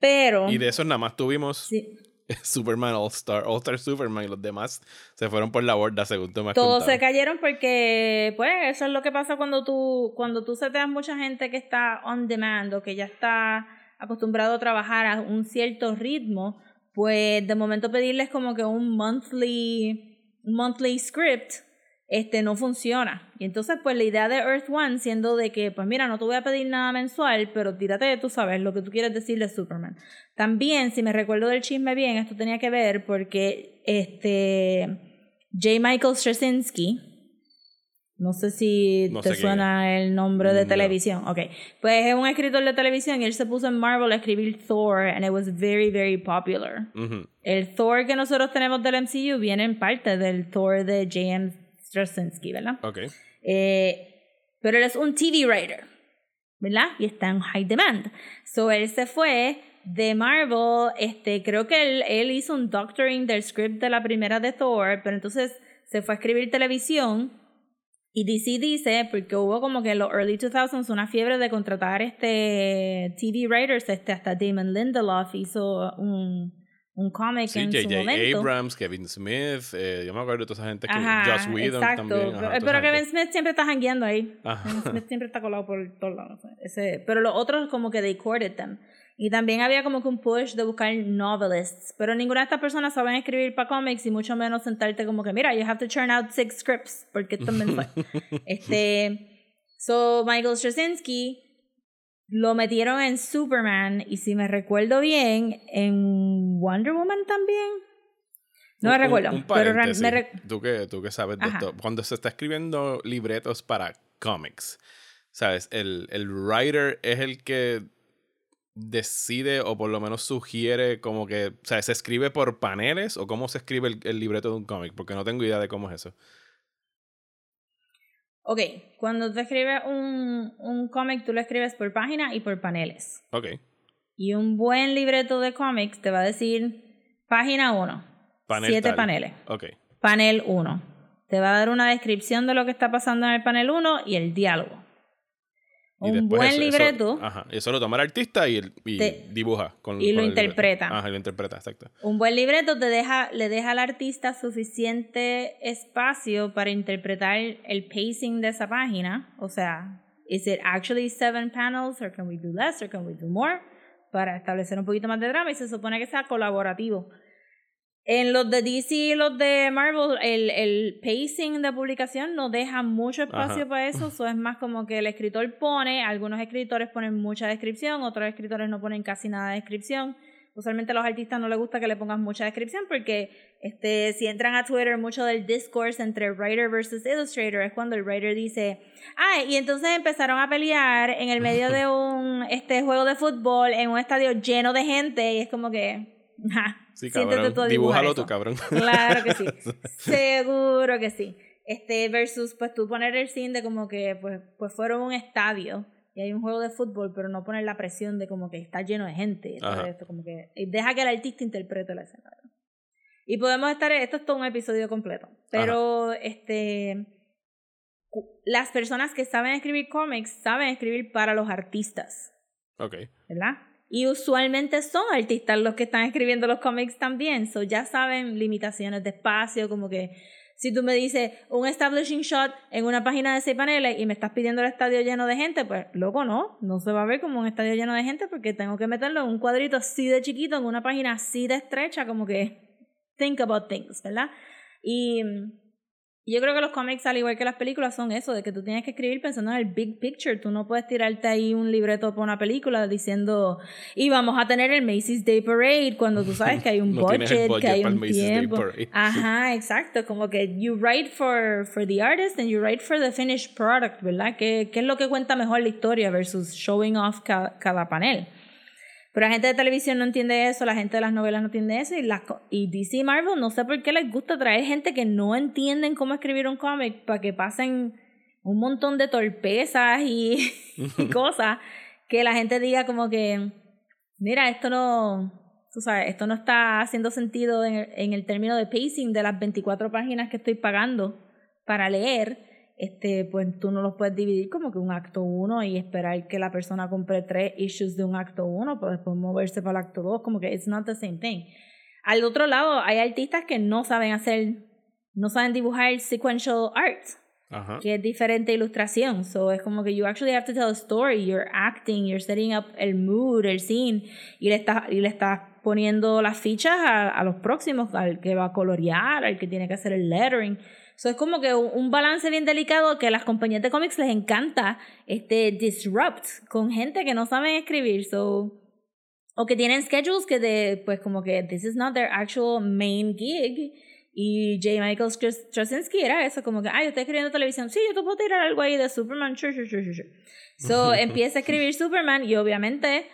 Pero Y de esos nada más tuvimos sí, Superman All Star, All Star Superman y los demás se fueron por la borda, según tú me has todos contado. se cayeron porque, pues, eso es lo que pasa cuando tú, cuando tú seteas mucha gente que está on demand o que ya está acostumbrado a trabajar a un cierto ritmo, pues de momento pedirles como que un monthly, monthly script este no funciona. Y entonces, pues la idea de Earth One siendo de que, pues mira, no te voy a pedir nada mensual, pero tírate, tú sabes, lo que tú quieres decirle a Superman. También, si me recuerdo del chisme bien, esto tenía que ver porque este J. Michael Straczynski, no sé si No te sé suena el nombre de No. televisión. Ok. Pues es un escritor de televisión y él se puso en Marvel a escribir Thor and it was very, very popular. Ujú. El Thor que nosotros tenemos del MCU viene en parte del Thor de J.M. Straczynski, ¿verdad? Ok. Eh, pero él es un TV writer, ¿verdad? Y está en high demand. So él se fue de Marvel, este, creo que él, él hizo un doctoring del script de la primera de Thor, pero entonces se fue a escribir televisión y DC dice, porque hubo como que en los early 2000s una fiebre de contratar este TV writers, este hasta Damon Lindelof hizo un, un cómic Sí, en su J.J. momento. Abrams, Kevin Smith, eh, yo me acuerdo de toda esa gente que Ajá, Joss Whedon exacto. también. ajá, pero pero Kevin. Smith siempre está jangueando ahí. Ajá. Kevin Smith siempre está colado por todos lados. Ese, pero los otros como que they courted them. Y también había como que un push de buscar novelists. Pero ninguna de estas personas saben escribir para cómics y mucho menos sentarte como que, mira, you have to churn out six scripts porque es mensual. este, so Michael Straczynski lo metieron en Superman y si me recuerdo bien, en Wonder Woman también. No me recuerdo. Un, pero me re- tú, que, tú que sabes de Ajá. esto. Cuando se está escribiendo libretos para cómics, ¿sabes? El, el writer es el que decide o por lo menos sugiere como que, o sea, ¿se escribe por paneles o cómo se escribe el, el libreto de un cómic? Porque no tengo idea de cómo es eso. Ok, cuando tú escribes un, un cómic, tú lo escribes por página y por paneles. Ok. Y un buen libreto de cómics te va a decir página 1, Panel siete tal. paneles. Ok. Panel 1. Te va a dar una descripción de lo que está pasando en el panel 1 y el diálogo. Y Un buen eso- eso- libreto, ajá. Eso lo toma el artista y, el- y Te- dibuja. Con, y lo el libreto. interpreta. Ajá, lo interpreta, exacto. un buen libreto te deja, le deja al artista suficiente espacio para interpretar el pacing de esa página. O sea, is it actually seven panels or can we do less or can we do more? Para establecer un poquito más de drama y se supone que sea colaborativo. En los de DC y los de Marvel, el, el pacing de publicación no deja mucho espacio Ajá. para eso. Eso es más como que el escritor pone, algunos escritores ponen mucha descripción, otros escritores no ponen casi nada de descripción. Usualmente a los artistas no les gusta que le pongas mucha descripción porque este, si entran a Twitter, mucho del discourse entre writer versus illustrator es cuando el writer dice, ah, y entonces empezaron a pelear en el medio de un este juego de fútbol en un estadio lleno de gente y es como que, ja, Sí, cabrón. tú a dibujar Dibújalo tú, cabrón. Claro que sí. Seguro que sí. Este, versus, pues tú poner el scene de como que, pues, pues fueron un estadio y hay un juego de fútbol, pero no poner la presión de como que está lleno de gente. Ajá. esto, como que, deja que el artista interprete la escena. Y podemos estar, esto es todo un episodio completo, pero este, cu- las personas que saben escribir cómics saben escribir para los artistas. ok. ¿verdad? Y usualmente son artistas los que están escribiendo los cómics también, so ya saben limitaciones de espacio, como que si tú me dices un establishing shot en una página de seis paneles y me estás pidiendo el estadio lleno de gente, pues loco no, no se va a ver como un estadio lleno de gente porque tengo que meterlo en un cuadrito así de chiquito, en una página así de estrecha, como que think about things, ¿verdad? Y yo creo que los cómics, al igual que las películas, son eso, de que tú tienes que escribir pensando en el big picture. Tú no puedes tirarte ahí un libreto para una película diciendo, y vamos a tener el Macy's Day Parade, cuando tú sabes que hay un No el budget, que budget hay un tiempo. Ajá, exacto. Como que you write for, for the artist and you write for the finished product, ¿verdad? ¿Qué, qué es lo que cuenta mejor la historia versus showing off ca- cada panel? Pero la gente de televisión no entiende eso, la gente de las novelas no entiende eso, y, las y DC y Marvel no sé por qué les gusta traer gente que no entienden cómo escribir un cómic para que pasen un montón de torpezas y, y cosas que la gente diga como que, mira, esto no, tú sabes, esto no está haciendo sentido en el, en el término de pacing de las 24 páginas que estoy pagando para leer este, pues tú no los puedes dividir como que un acto 1 y esperar que la persona compre tres issues de un acto 1 para después moverse para el acto 2, como que it's not the same thing. Al otro lado, hay artistas que no saben hacer, no saben dibujar sequential art, Ajá. que es diferente ilustración. So es como que you actually have to tell a story, you're acting, you're setting up el mood, el scene, y le estás, y le estás poniendo las fichas a, a los próximos, al que va a colorear, al que tiene que hacer el lettering. So es como que un, balance bien delicado que a las compañías de cómics les encanta este disrupt con gente que no saben escribir. So, o que tienen schedules que de, pues como que this is not their actual main gig. Y J. Michael Straczynski era eso, como que, ah, yo estoy escribiendo televisión. Sí, yo te puedo tirar algo ahí de Superman. Sure, sure, sure, sure. So empieza a escribir Superman y obviamente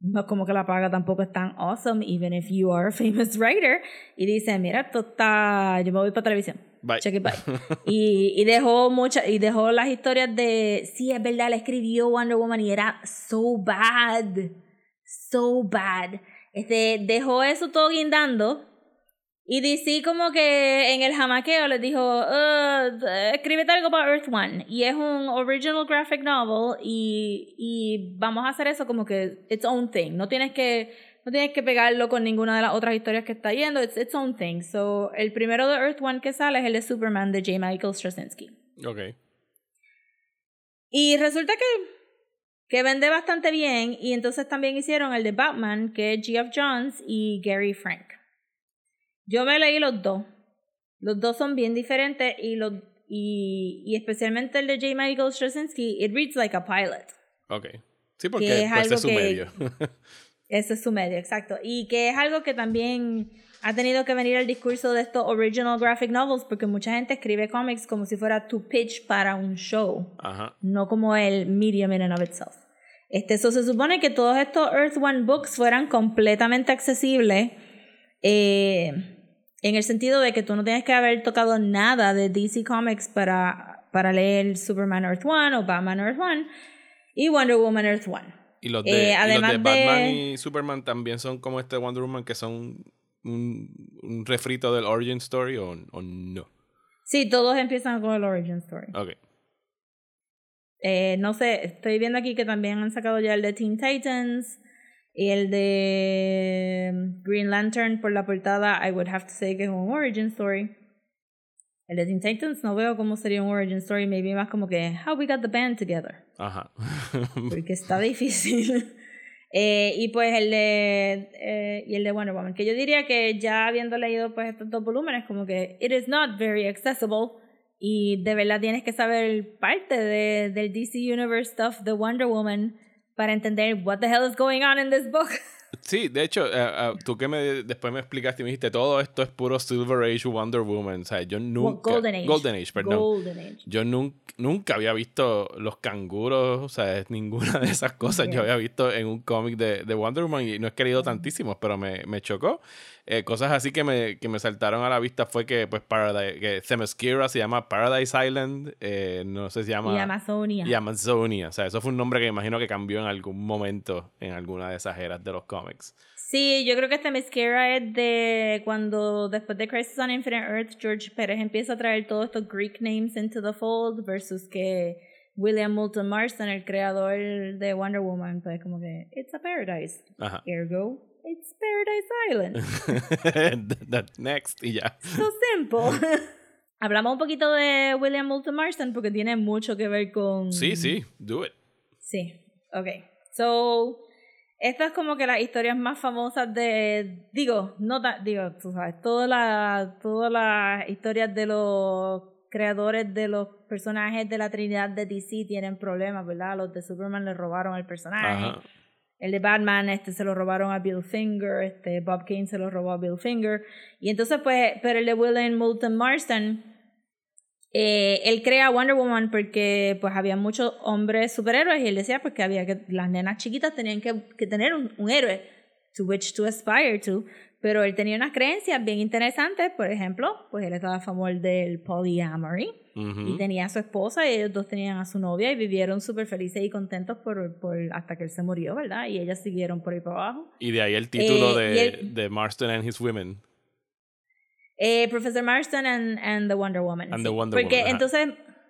no como que la paga tampoco es tan awesome, even if you are a famous writer. Y dice, mira, esto está, yo me voy para televisión. Bye. Check it bye. y, y dejó mucha, y dejó las historias de, sí, es verdad, le escribió Wonder Woman y era so bad. So bad. Este, dejó eso todo guindando. Y DC como que en el jamaqueo les dijo, "Uh, escríbete algo para Earth One. Y es un original graphic novel y, y vamos a hacer eso como que its own thing. No tienes que, no tienes que pegarlo con ninguna de las otras historias que está yendo. It's its own thing. So, el primero de Earth One que sale es el de Superman de J. Michael Straczynski. Ok. Y resulta que, que vende bastante bien. Y entonces también hicieron el de Batman, que es Geoff Johns y Gary Frank. Yo me leí los dos. Los dos son bien diferentes y, los, y, y especialmente el de J. Michael Straczynski, it reads like a pilot. Ok. Sí, porque Que es pues, algo es su que- medio. Ese es su medio, exacto. Y que es algo que también ha tenido que venir al discurso de estos original graphic novels, porque mucha gente escribe cómics como si fuera to pitch para un show. Ajá. no como el medium in and of itself. Este, eso se supone que todos estos Earth One books fueran completamente accesibles eh, en el sentido de que tú no tienes que haber tocado nada de DC Comics para, para leer Superman Earth One o Batman Earth One y Wonder Woman Earth One. Y los Eh, de, y los de- Batman y Superman también son como este Wonder Woman que son un, un refrito del origin story o, o no. Sí, todos empiezan con el origin story. Ok. Eh, no sé, estoy viendo aquí que también han sacado ya el de Teen Titans y el de Green Lantern por la portada. I would have to say que es un origin story. El de Teen Titans no veo cómo sería un origin story, maybe más como que how we got the band together, Ajá. porque está difícil. Eh, y pues el de eh, y el de Wonder Woman, que yo diría que ya habiendo leído pues estos dos volúmenes, como que it is not very accessible y de verdad tienes que saber parte de, del DC Universe stuff de Wonder Woman para entender what the hell is going on in this book. Sí, de hecho, eh, tú que me, después me explicaste y me dijiste, todo esto es puro Silver Age Wonder Woman. O sea, yo nunca... Golden Age. Golden Age, perdón. Golden Age. Yo nun- nunca había visto los canguros, o sea, ninguna de esas cosas yo había visto en un cómic de, de Wonder Woman y no he querido tantísimos, pero me, me chocó. Eh, cosas así que me, que me saltaron a la vista fue que, pues, Paradise, que Themyscira se llama Paradise Island, eh, no sé si se llama... Y Amazonia. y Amazonia. O sea, eso fue un nombre que me imagino que cambió en algún momento en alguna de esas eras de los cómics. Sí, yo creo que Mascara es de cuando después de Crisis on Infinite Earth, George Pérez empieza a traer todos estos Greek names into the fold versus que William Moulton Marston, el creador de Wonder Woman, pues como que it's a paradise. Ajá. Ergo, it's Paradise Island. Next, y ya. So simple. Hablamos un poquito de William Moulton Marston porque tiene mucho que ver con... Sí, sí, do it. Sí, ok. So, estas es como que las historias más famosas de, digo, no ta- digo, tú sabes, todas las todas las historias de los creadores de los personajes de la Trinidad de DC tienen problemas, ¿verdad? Los de Superman le robaron el personaje. Ajá. El de Batman, este se lo robaron a Bill Finger, este Bob Kane se lo robó a Bill Finger. Y entonces, pues, pero el de William Moulton Marston, eh, él crea Wonder Woman porque pues había muchos hombres superhéroes y él decía pues que había que las nenas chiquitas tenían que, que tener un, un héroe to which to aspire to pero él tenía unas creencias bien interesantes por ejemplo pues él estaba a favor del polyamory Ujú. y tenía a su esposa y ellos dos tenían a su novia y vivieron súper felices y contentos por, por hasta que él se murió verdad y ellas siguieron por ahí para abajo Y de ahí el título Eh, de, el- de Marston and His Women. Eh, Professor Marston and, and the Wonder Woman. And sí. the Wonder Porque Woman, entonces,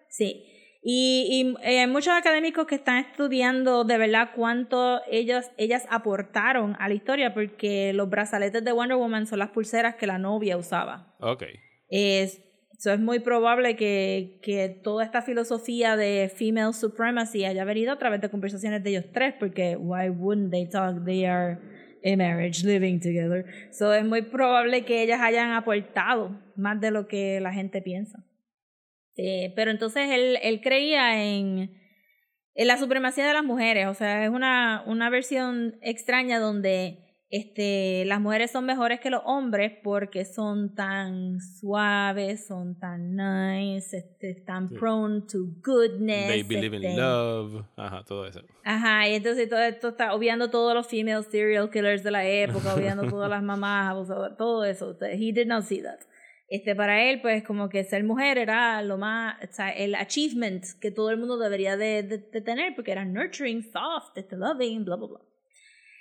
sí. Y, y eh, hay muchos académicos que están estudiando de verdad cuánto ellos, ellas aportaron a la historia, porque los brazaletes de Wonder Woman son las pulseras que la novia usaba. Ok. Es, so es muy probable que, que toda esta filosofía de female supremacy haya venido a través de conversaciones de ellos tres, porque why wouldn't they talk? They are in marriage, living together. So es muy probable que ellas hayan aportado más de lo que la gente piensa. Eh, pero entonces él, él creía en, en la supremacía de las mujeres, o sea, es una, una versión extraña donde este, las mujeres son mejores que los hombres porque son tan suaves, son tan nice, este, están Sí. prone to goodness. They believe in este, love. Ajá, todo eso. Ajá, y entonces todo esto está obviando todos los female serial killers de la época, obviando todas las mamás, todo eso. He did not see that. Este, para él, pues, como que ser mujer era lo más, o sea, el achievement que todo el mundo debería de, tener, porque era nurturing, soft, este, loving, bla, bla, bla.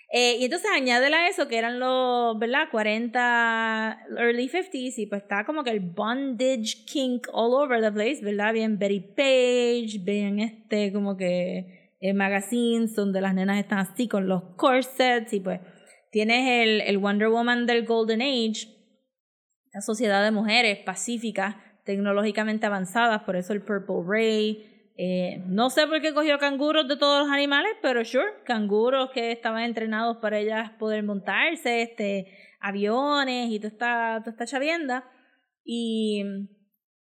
Eh, y entonces añádela a eso, que eran los, ¿verdad? 40, early 50s, y pues está como que el bondage kink all over the place, ¿verdad? Bien Betty Page, bien este, como que eh, magazines donde las nenas están así con los corsets, y pues tienes el, el Wonder Woman del Golden Age, la sociedad de mujeres pacíficas, tecnológicamente avanzadas, por eso el Purple Ray. Eh, no sé por qué cogió canguros de todos los animales, pero sure, canguros que estaban entrenados para ellas poder montarse, este, aviones y toda esta, toda esta chavienda. Y,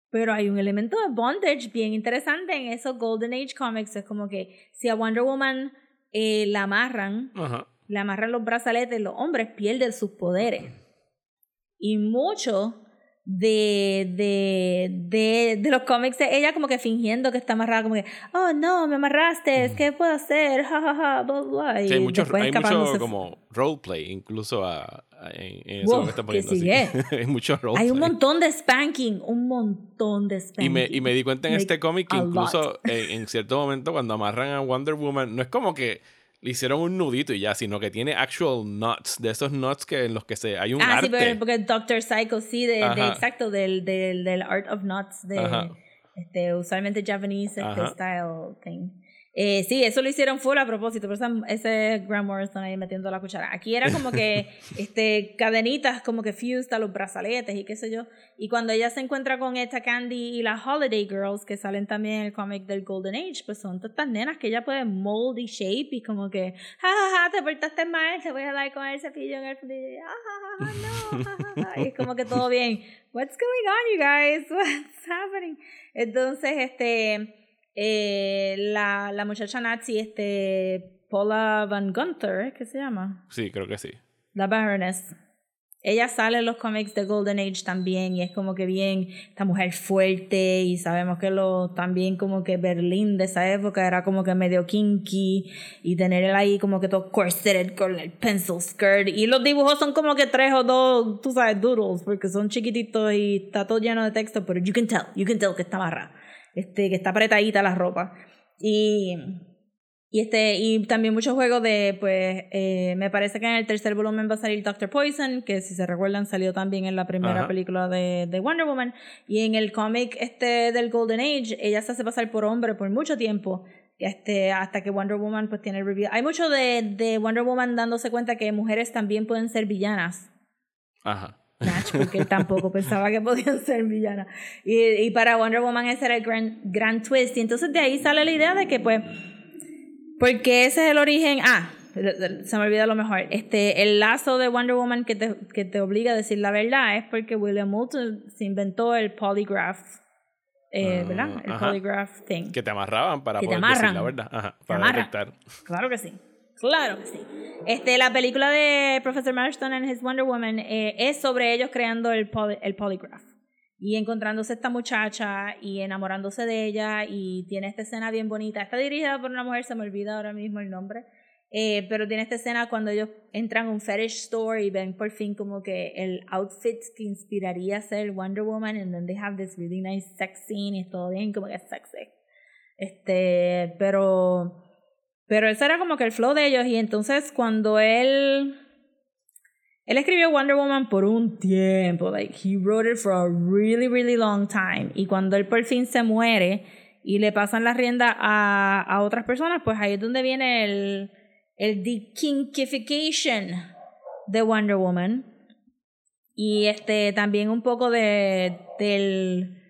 pero hay un elemento de bondage bien interesante en esos Golden Age comics. Es como que si a Wonder Woman eh, la amarran, Ajá. le amarran los brazaletes, los hombres pierden sus poderes. Y mucho de, de, de, de los cómics de ella como que fingiendo que está amarrada, como que, oh no, me amarraste, ¿qué puedo hacer? Ja, ja, ja, bla, bla. Y Sí, hay mucho, hay mucho como roleplay, incluso a, a- en, en eso Wow, que está que poniendo. sí sí. es. hay mucho roleplay. Hay un montón de spanking, un montón de spanking. Y me, y me di cuenta en Like, este cómic que incluso en, en cierto momento cuando amarran a Wonder Woman, no es como que le hicieron un nudito y ya, sino que tiene actual knots, de esos knots que en los que se hay un Ah, sí, pero porque Doctor Psycho, sí, de, de exacto, del, del, del Art of Knots, de Ajá. este, usualmente Japanese este, style thing. Eh, sí, eso lo hicieron full a propósito, pero ese Grant Morrison ahí metiendo la cuchara. Aquí era como que este, cadenitas como que fused a los brazaletes y qué sé yo. Y cuando ella se encuentra con esta Candy y las Holiday Girls, que salen también en el cómic del Golden Age, pues son todas estas nenas que ella puede mold y shape y como que, ja, ja, ja, te portaste mal, te voy a dar con el cepillo en el fundillo. y, Ah, ja, ja, ja, no, ja, ja, ja. Y es como que todo bien. What's going on, you guys? What's happening? Entonces, este, eh, la, la muchacha nazi, este, Paula Van Gunther, ¿qué se llama? Sí, creo que sí. La Baroness. Ella sale en los cómics de Golden Age también y es como que bien esta mujer fuerte y sabemos que lo también como que Berlín de esa época era como que medio kinky y tener él ahí como que todo corseted con el pencil skirt y los dibujos son como que tres o dos, tú sabes, doodles porque son chiquititos y está todo lleno de texto, pero you can tell, you can tell que está barra, este, que está apretadita la ropa y y, este, y también muchos juegos de, pues, eh, me parece que en el tercer volumen va a salir Doctor Poison, que si se recuerdan salió también en la primera Ajá. película de, de Wonder Woman. Y en el cómic este del Golden Age, ella se hace pasar por hombre por mucho tiempo, este, hasta que Wonder Woman pues tiene el reveal. Hay mucho de, de Wonder Woman dándose cuenta que mujeres también pueden ser villanas. Ajá. Natch, porque él tampoco pensaba que podían ser villanas. Y, y para Wonder Woman ese era el gran, gran twist. Y entonces de ahí sale la idea de que, pues, porque ese es el origen. Ah, se me olvida lo mejor. Este, el lazo de Wonder Woman que te, que te obliga a decir la verdad es porque William Moulton se inventó el polygraph. Eh, Ah, ¿Verdad? El ajá. polygraph thing. Que te amarraban para Que te poder decir amarran. la verdad. Ajá. Te Para detectar. Claro que sí. Claro que sí. Este, la película de Professor Marston and His Wonder Woman eh, es sobre ellos creando el, poly- el polygraph y encontrándose esta muchacha y enamorándose de ella y tiene esta escena bien bonita. Está dirigida por una mujer, se me olvida ahora mismo el nombre, eh, pero tiene esta escena cuando ellos entran a un fetish store y ven por fin como que el outfit que inspiraría a ser Wonder Woman and then they have this really nice sex scene y todo bien como que sexy. Este, pero pero ese era como que el flow de ellos y entonces cuando él él escribió Wonder Woman por un tiempo, like he wrote it for a really really long time y cuando él por fin se muere y le pasan la rienda a, a otras personas, pues ahí es donde viene el el dekinkification de Wonder Woman. Y este también un poco de del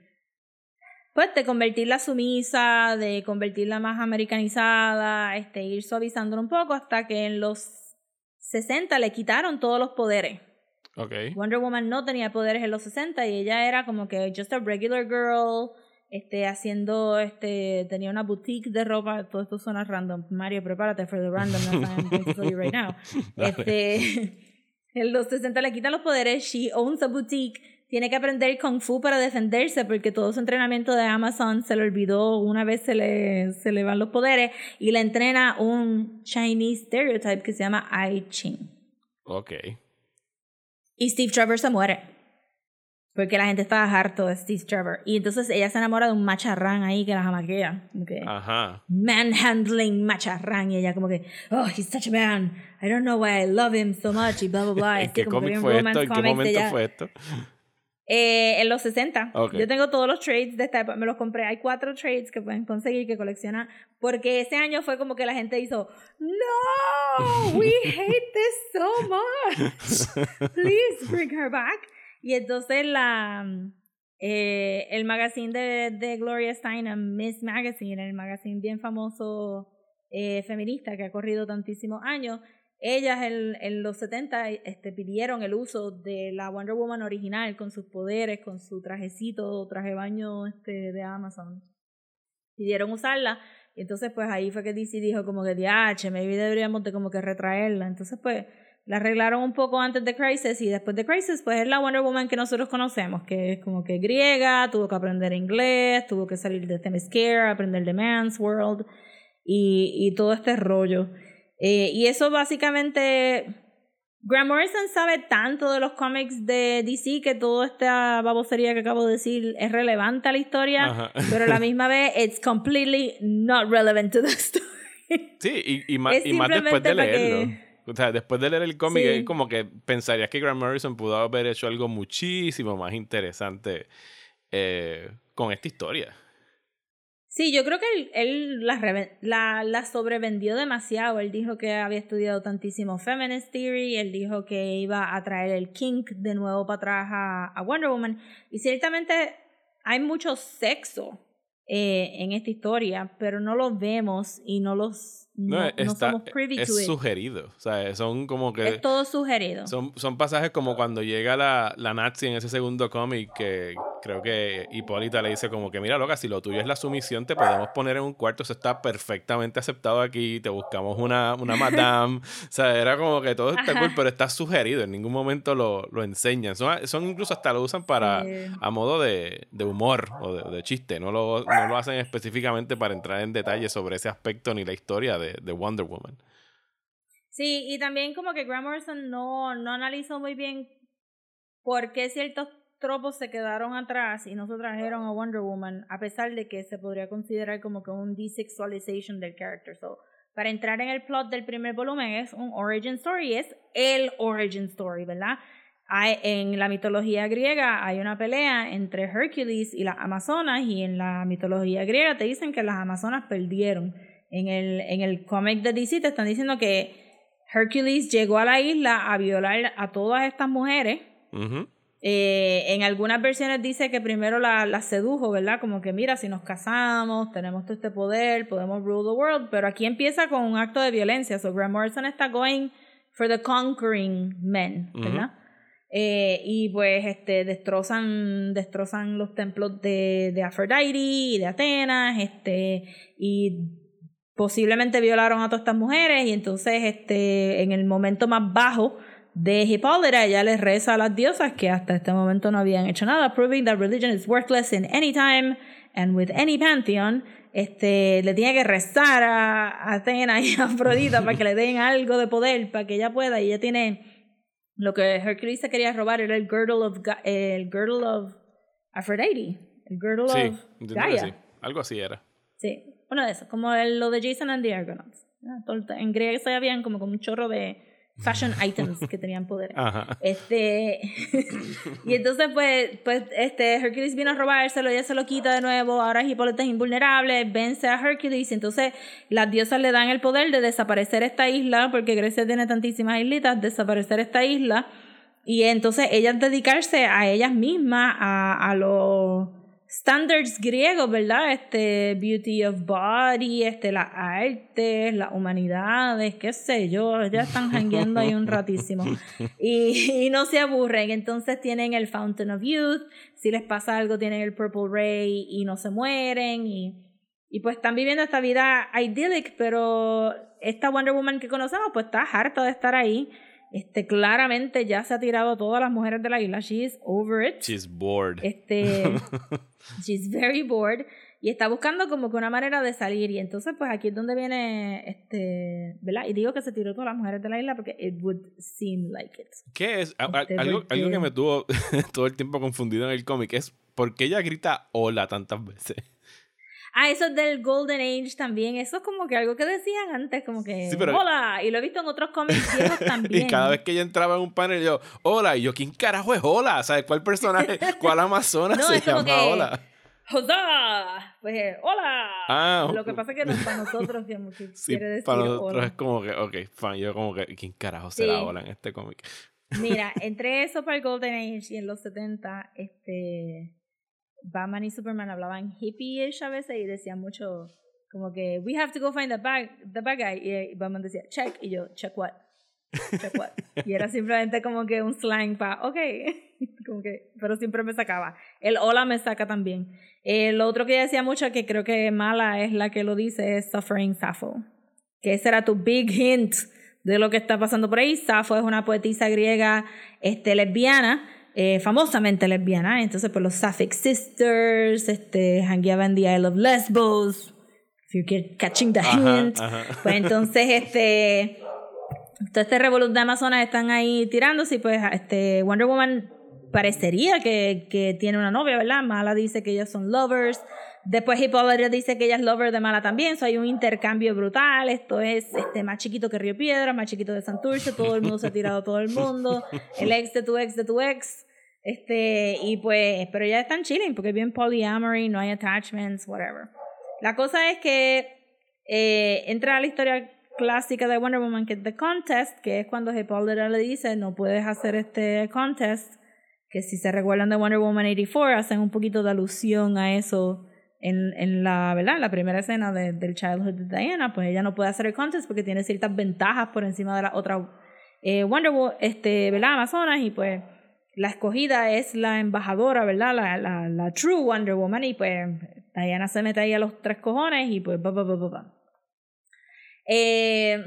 pues de convertirla sumisa, de convertirla más americanizada, este, ir suavizándola un poco hasta que en los 60 le quitaron todos los poderes. Ok. Wonder Woman no tenía poderes en los 60 y ella era como que just a regular girl, este, haciendo, este, tenía una boutique de ropa, todo esto suena random. Mario, prepárate for the randomness I'm right now. Este, en los 60 le quitan los poderes, she owns a boutique, tiene que aprender kung fu para defenderse porque todo su entrenamiento de Amazon se le olvidó, una vez se le, se le van los poderes y le entrena un Chinese stereotype que se llama I Ching. Ok. Y Steve Trevor se muere. Porque la gente estaba harto de Steve Trevor. Y entonces ella se enamora de un macharrán ahí que la jamaquea. Que, Ajá. manhandling macharrán. Y ella como que, oh, he's such a man. I don't know why I love him so much. Y bla, bla, bla. ¿En Así qué cómic fue esto? ¿En qué momento ella. fue esto? Eh, en los 60. Ok. Yo tengo todos los trades de esta época. Me los compré. Hay cuatro trades que pueden conseguir, que coleccionar. Porque ese año fue como que la gente hizo, no, we hate this so much. Please bring her back. Y entonces la... eh, el magazine de, de Gloria Steinem, Miss Magazine, el magazine bien famoso eh, feminista que ha corrido tantísimos años, ellas en, en los 70 este, pidieron el uso de la Wonder Woman original con sus poderes, con su trajecito, traje baño este, de Amazon. Pidieron usarla y entonces pues ahí fue que DC dijo como que DH, maybe deberíamos de como que retraerla. Entonces pues la arreglaron un poco antes de Crisis y después de Crisis pues es la Wonder Woman que nosotros conocemos, que es como que griega, tuvo que aprender inglés, tuvo que salir de Themyscira, aprender de Man's World y, y todo este rollo. Eh, y eso básicamente, Grant Morrison sabe tanto de los cómics de DC que toda esta babosería que acabo de decir es relevante a la historia, Ajá. pero a la misma vez it's completely not relevant to the story. Sí, y, y más, y más después de leerlo. que- O sea, después de leer el cómic, Sí. es como que pensarías que Grant Morrison pudo haber hecho algo muchísimo más interesante eh, con esta historia. Sí, yo creo que él, él la, la, la sobrevendió demasiado. Él dijo que había estudiado tantísimo Feminist Theory, él dijo que iba a traer el kink de nuevo para atrás a, a Wonder Woman. Y ciertamente hay mucho sexo eh, en esta historia, pero no lo vemos y no los no, no está, somos privy es to it. sugerido. O sea, son como que... Es todo sugerido. Son, son pasajes como cuando llega la, la Nazi en ese segundo cómic que creo que Hipólita le dice como que mira loca, si lo tuyo es la sumisión te podemos poner en un cuarto, eso está perfectamente aceptado aquí, te buscamos una, una madame, o sea, era como que todo está cool, pero está sugerido, en ningún momento lo, lo enseñan, son, son incluso hasta lo usan para Sí. a modo de, de humor o de, de chiste, no lo, no lo hacen específicamente para entrar en detalle sobre ese aspecto ni la historia de, de Wonder Woman. Sí, y también como que Grant Morrison no, no analizó muy bien por qué ciertos tropos se quedaron atrás y no se trajeron a Wonder Woman, a pesar de que se podría considerar como que un desexualization del character. So, para entrar en el plot del primer volumen es un origin story, es el origin story, ¿verdad? Hay, en la mitología griega hay una pelea entre Hercules y las Amazonas y en la mitología griega te dicen que las Amazonas perdieron. En el, en el cómic de DC te están diciendo que Hercules llegó a la isla a violar a todas estas mujeres. Eh, en algunas versiones dice que primero las la sedujo, ¿verdad? Como que mira, si nos casamos, tenemos todo este poder, podemos rule the world, pero aquí empieza con un acto de violencia. So Grant Morrison está going for the conquering men, ¿verdad? Eh, y pues este destrozan, destrozan los templos de, de Aphrodite y de Atenas, este, y posiblemente violaron a todas estas mujeres, y entonces este, en el momento más bajo de Hipólita, ella les reza a las diosas que hasta este momento no habían hecho nada, proving that religion is worthless in any time and with any pantheon. Este, le tiene que rezar a, a Atenas y a Afrodita para que le den algo de poder, para que ella pueda, y ella tiene lo que Hercules se quería robar era el girdle of, el girdle of Aphrodite, el girdle Sí, of Gaia. sí. Algo así era. Sí, de esos, como el- lo de Jason and the Argonauts. Ah, En griego se habían como, como un chorro de fashion items que tenían poderes. Ajá. Este y entonces pues pues este Hercules vino a robárselo, ella se lo quita de nuevo, ahora Hipólita es invulnerable, vence a Hercules, y entonces las diosas le dan el poder de desaparecer esta isla, porque Grecia tiene tantísimas islitas, desaparecer esta isla, y entonces ellas dedicarse a ellas mismas, a, a los standards griegos, ¿verdad? Este beauty of body, este las artes, las humanidades, qué sé yo, ya están jangueando ahí un ratísimo y, y no se aburren, entonces tienen el Fountain of Youth, si les pasa algo tienen el Purple Ray y no se mueren y, y pues están viviendo esta vida idyllic, pero esta Wonder Woman que conocemos pues está harta de estar ahí. Este, claramente ya se ha tirado a todas las mujeres de la isla. She is over it. She's bored. Este, she's very bored. y está buscando como que una manera de salir y entonces pues aquí es donde viene este verdad y digo que se tiró todas las mujeres de la isla porque it would seem like it ¿Qué es? Este, algo, algo que me tuvo todo el tiempo confundido en el cómic es por qué ella grita hola tantas veces. Ah eso es del Golden Age también eso es como que algo que decían antes como que Sí, pero- hola y lo he visto en otros cómics viejos también Y cada vez que ella entraba en un panel, yo, hola. Y yo, ¿quién carajo es hola? ¿Sabes cuál personaje, cuál amazona No, se llama que- hola? ¡Hola! Pues, eh, ¡hola! Ah, Lo que pasa es que no es para nosotros, que Sí, quiere decir para nosotros hola. es como que, ok, fan, yo como que, ¿quién carajo será Sí. hola en este cómic? Mira, entre eso para el Golden Age y en los 70, este, Batman y Superman hablaban hippie-ish a veces y decían mucho como que, we have to go find the bad, the bad guy. Y Batman decía, check. Y yo, check what? Check what? y era simplemente como que un slang para, ok. como que, pero siempre me sacaba. El hola me saca también. El otro que decía mucho, que creo que mala es la que lo dice, es Suffering Sappho. Que ese era tu big hint de lo que está pasando por ahí. Safo es una poetisa griega este, lesbiana, eh, famosamente lesbiana. Entonces, pues los Sapphic Sisters, este, hangueaba en the Isle of Lesbos. If you're get- catching the Ajá, hint. ajá. Pues entonces, este. Todo este revolut de Amazonas están ahí tirándose y pues este Wonder Woman parecería que, que tiene una novia, ¿verdad? Mala dice que ellos son lovers. Después Hippolyta dice que ella es lover de Mala también. So hay un intercambio brutal. Esto es este, más chiquito que Río Piedra, más chiquito de Santurce. Todo el mundo se ha tirado todo el mundo. El ex de tu ex de tu ex. Este, y pues, pero ya están chilling porque es bien polyamory, no hay attachments, whatever. La cosa es que eh, entra a la historia clásica de Wonder Woman, que es The Contest, que es cuando Hippolyta le dice, no puedes hacer este contest, que si se recuerdan de Wonder Woman 84, hacen un poquito de alusión a eso en, en la, ¿verdad? la primera escena de- del Childhood de Diana, pues ella no puede hacer el contest porque tiene ciertas ventajas por encima de la otra eh, Wonder Woman, este, ¿verdad? Amazonas, y pues la escogida es la embajadora, ¿verdad? La, la, la true Wonder Woman, y pues Diana se mete ahí a los tres cojones y pues, ba, ba, ba, ba. Eh,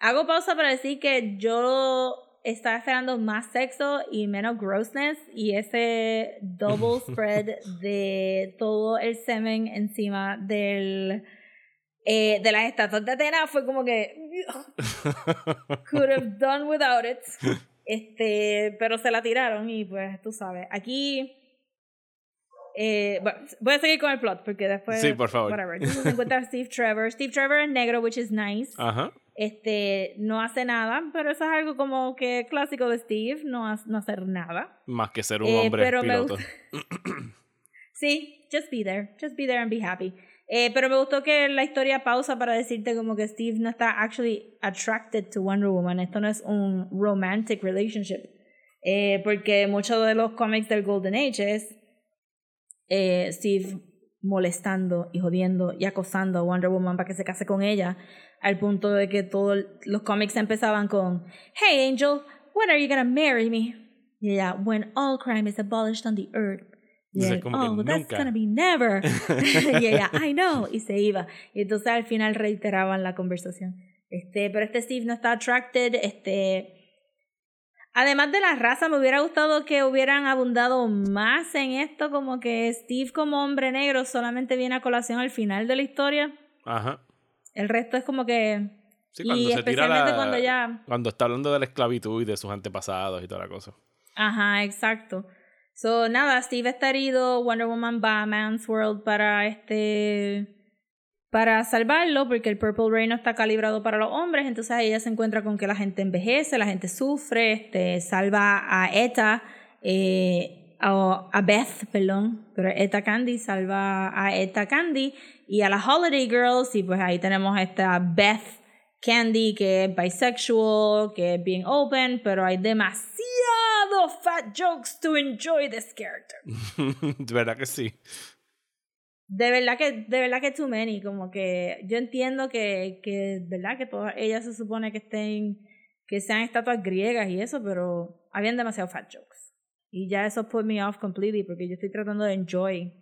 hago pausa para decir que yo estaba esperando más sexo y menos grossness y ese double spread de todo el semen encima del eh, de las estatuas de Atena fue como que could have done without it. Este pero se la tiraron y pues tú sabes aquí eh, bueno, voy a seguir con el plot porque después Sí, por favor. whatever. Entonces se encuentra Steve Trevor Steve Trevor es negro which is nice Ajá. este no hace nada pero eso es algo como que clásico de Steve no, ha- no hacer nada Más que ser un Eh, hombre pero piloto. Sí, just be there, just be there and be happy. Eh, pero me gustó que la historia pausa para decirte como que Steve no está actually attracted to Wonder Woman. Esto no es un romantic relationship. Eh, porque muchos de los cómics del Golden Age es eh, Steve molestando y jodiendo y acosando a Wonder Woman para que se case con ella, al punto de que todos los cómics empezaban con Hey Angel, when are you gonna marry me? Y ella, when all crime is abolished on the earth. Y él, oh, that's gonna be never. y ella, I know. Y se iba. Y entonces al final reiteraban la conversación. Este, pero este Steve no está attracted. Este, además de la raza, me hubiera gustado que hubieran abundado más en esto, como que Steve como hombre negro solamente viene a colación al final de la historia. Ajá. El resto es como que... Sí, cuando y se tira especialmente la- cuando ya... Cuando está hablando de la esclavitud y de sus antepasados y toda la cosa. Ajá, exacto. So, nada, Steve está herido, Wonder Woman va a Man's World para este para salvarlo porque el Purple Rain no está calibrado para los hombres, entonces ella se encuentra con que la gente envejece, la gente sufre, este salva a Eta eh, a, Beth, perdón, pero Eta Candy salva a Eta Candy y a las Holiday Girls y pues ahí tenemos esta Beth Candy que es bisexual, que es bien open, pero hay demasiado fat jokes to enjoy this character. De verdad que sí. De verdad que, de verdad que too many, como que yo entiendo que, que verdad que todas ellas se supone que estén, que sean estatuas griegas y eso, pero habían demasiado fat jokes. Y ya eso put me off completely porque yo estoy tratando de enjoy.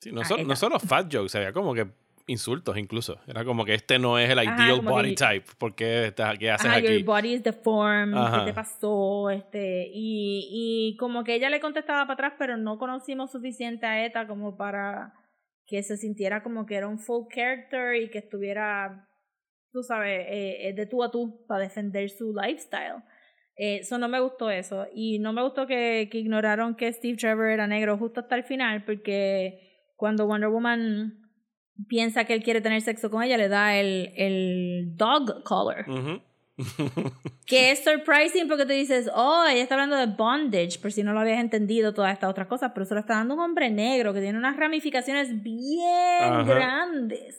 Sí, no, son- no solo fat jokes, había como que insultos incluso. Era como que este no es el Ajá, ideal body que- type. ¿Por qué, estás- qué haces Ajá, aquí? your body is deformed, Ajá. ¿qué te pasó? Este, y, y como que ella le contestaba para atrás, pero no conocimos suficiente a ETA como para que se sintiera como que era un full character y que estuviera, tú sabes, eh, eh, de tú a tú para defender su lifestyle. Eso no me gustó eso. Y no me gustó que, que ignoraron que Steve Trevor era negro justo hasta el final, porque cuando Wonder Woman piensa que él quiere tener sexo con ella, le da el, el dog collar. Ujú. Que es surprising porque tú dices, oh, ella está hablando de bondage, por si no lo habías entendido todas estas otras cosas, pero se lo está dando un hombre negro que tiene unas ramificaciones bien Ajá. grandes.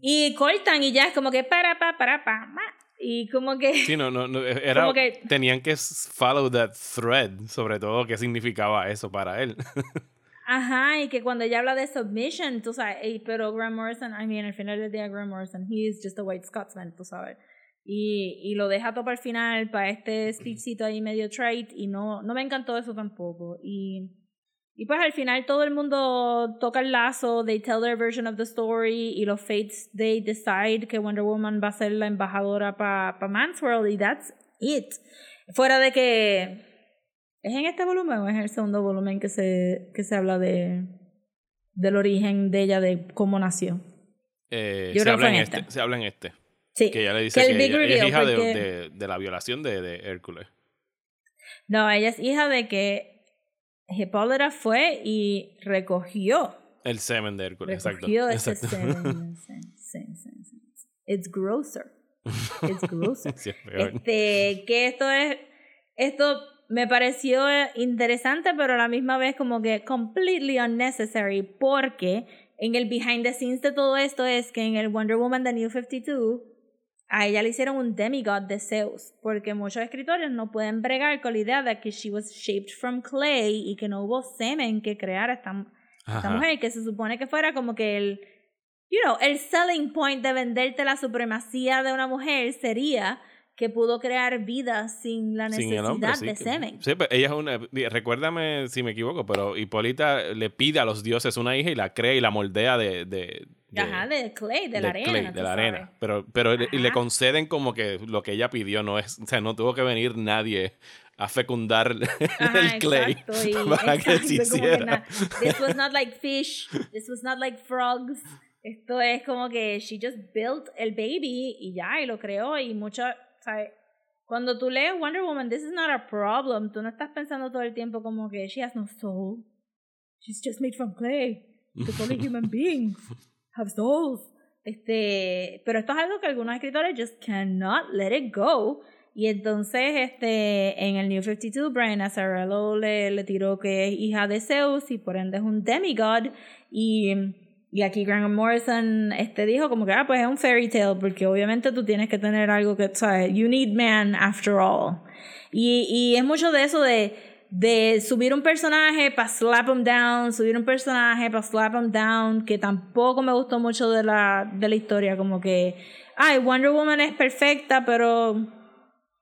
Y cortan y ya es como que para, pa, para, pa, ma. Y como que... Sí, no, no, no, era, Como que- tenían que follow that thread, sobre todo qué significaba eso para él. Ajá, y que cuando ella habla de submission, tú sabes, ey, pero Grant Morrison, I mean, al final del día Grant Morrison, he is just a white Scotsman, tú sabes. Y, y lo deja todo para el final, para este speechcito ahí medio trite, y no, no me encantó eso tampoco. Y, y pues al final todo el mundo toca el lazo, they tell their version of the story, y los Fates, they decide que Wonder Woman va a ser la embajadora para pa Man's World, y that's it. Fuera de que ¿Es en este volumen o es en el segundo volumen que se, que se habla de del origen de ella, de cómo nació? Eh, Yo se, creo habla en en este, este. se habla en este. Sí. Que ella le dice Que el ella, ella es hija de, porque- de- de la violación de, de Hércules. No, ella es hija de que Hipólita fue y recogió. El semen de Hércules, exacto. recogió ese exacto. semen. Sí, sí. It's grosser. It's grosser. Sí, es. Este, que esto es, esto me pareció interesante, pero a la misma vez como que completely unnecessary, porque en el behind the scenes de todo esto es que en el Wonder Woman de New 52, a ella le hicieron un demigod de Zeus, porque muchos escritores no pueden bregar con la idea de que she was shaped from clay y que no hubo semen que creara esta, mujer, que se supone que fuera como que el, you know, el selling point de venderte la supremacía de una mujer sería que pudo crear vida sin la necesidad el hombre, sí, de semen. Sí, pero ella es una. Recuérdame si me equivoco, pero Hipólita le pide a los dioses una hija y la crea y la moldea de. de, de- Ajá, de clay, de, la arena. clay, de la sabes. arena. Pero, pero le- le conceden como que lo que ella pidió no es. O sea, no tuvo que venir nadie a fecundar Ajá, el clay exacto, y- para que exacto, se que hiciera. na- This was not like fish, this was not like frogs. Esto es como que she just built el baby y ya, y lo creó y mucho, ¿sabes? Cuando tú lees Wonder Woman, this is not a problem. Tú no estás pensando todo el tiempo como que she has no soul. She's just made from clay. Because only human beings have souls. Este, pero esto es algo que algunos escritores just cannot let it go. Y entonces, este, en el New 52, Brian Azzarello le, le tiró que es hija de Zeus y por ende es un demigod. Y, y aquí Grant Morrison este, dijo como que, ah, pues es un fairy tale, porque obviamente tú tienes que tener algo que, ¿sabes? You need man after all. Y, y es mucho de eso de, de subir un personaje para slap him down, subir un personaje para slap him down, que tampoco me gustó mucho de la, de la historia, como que, ay, Wonder Woman es perfecta, pero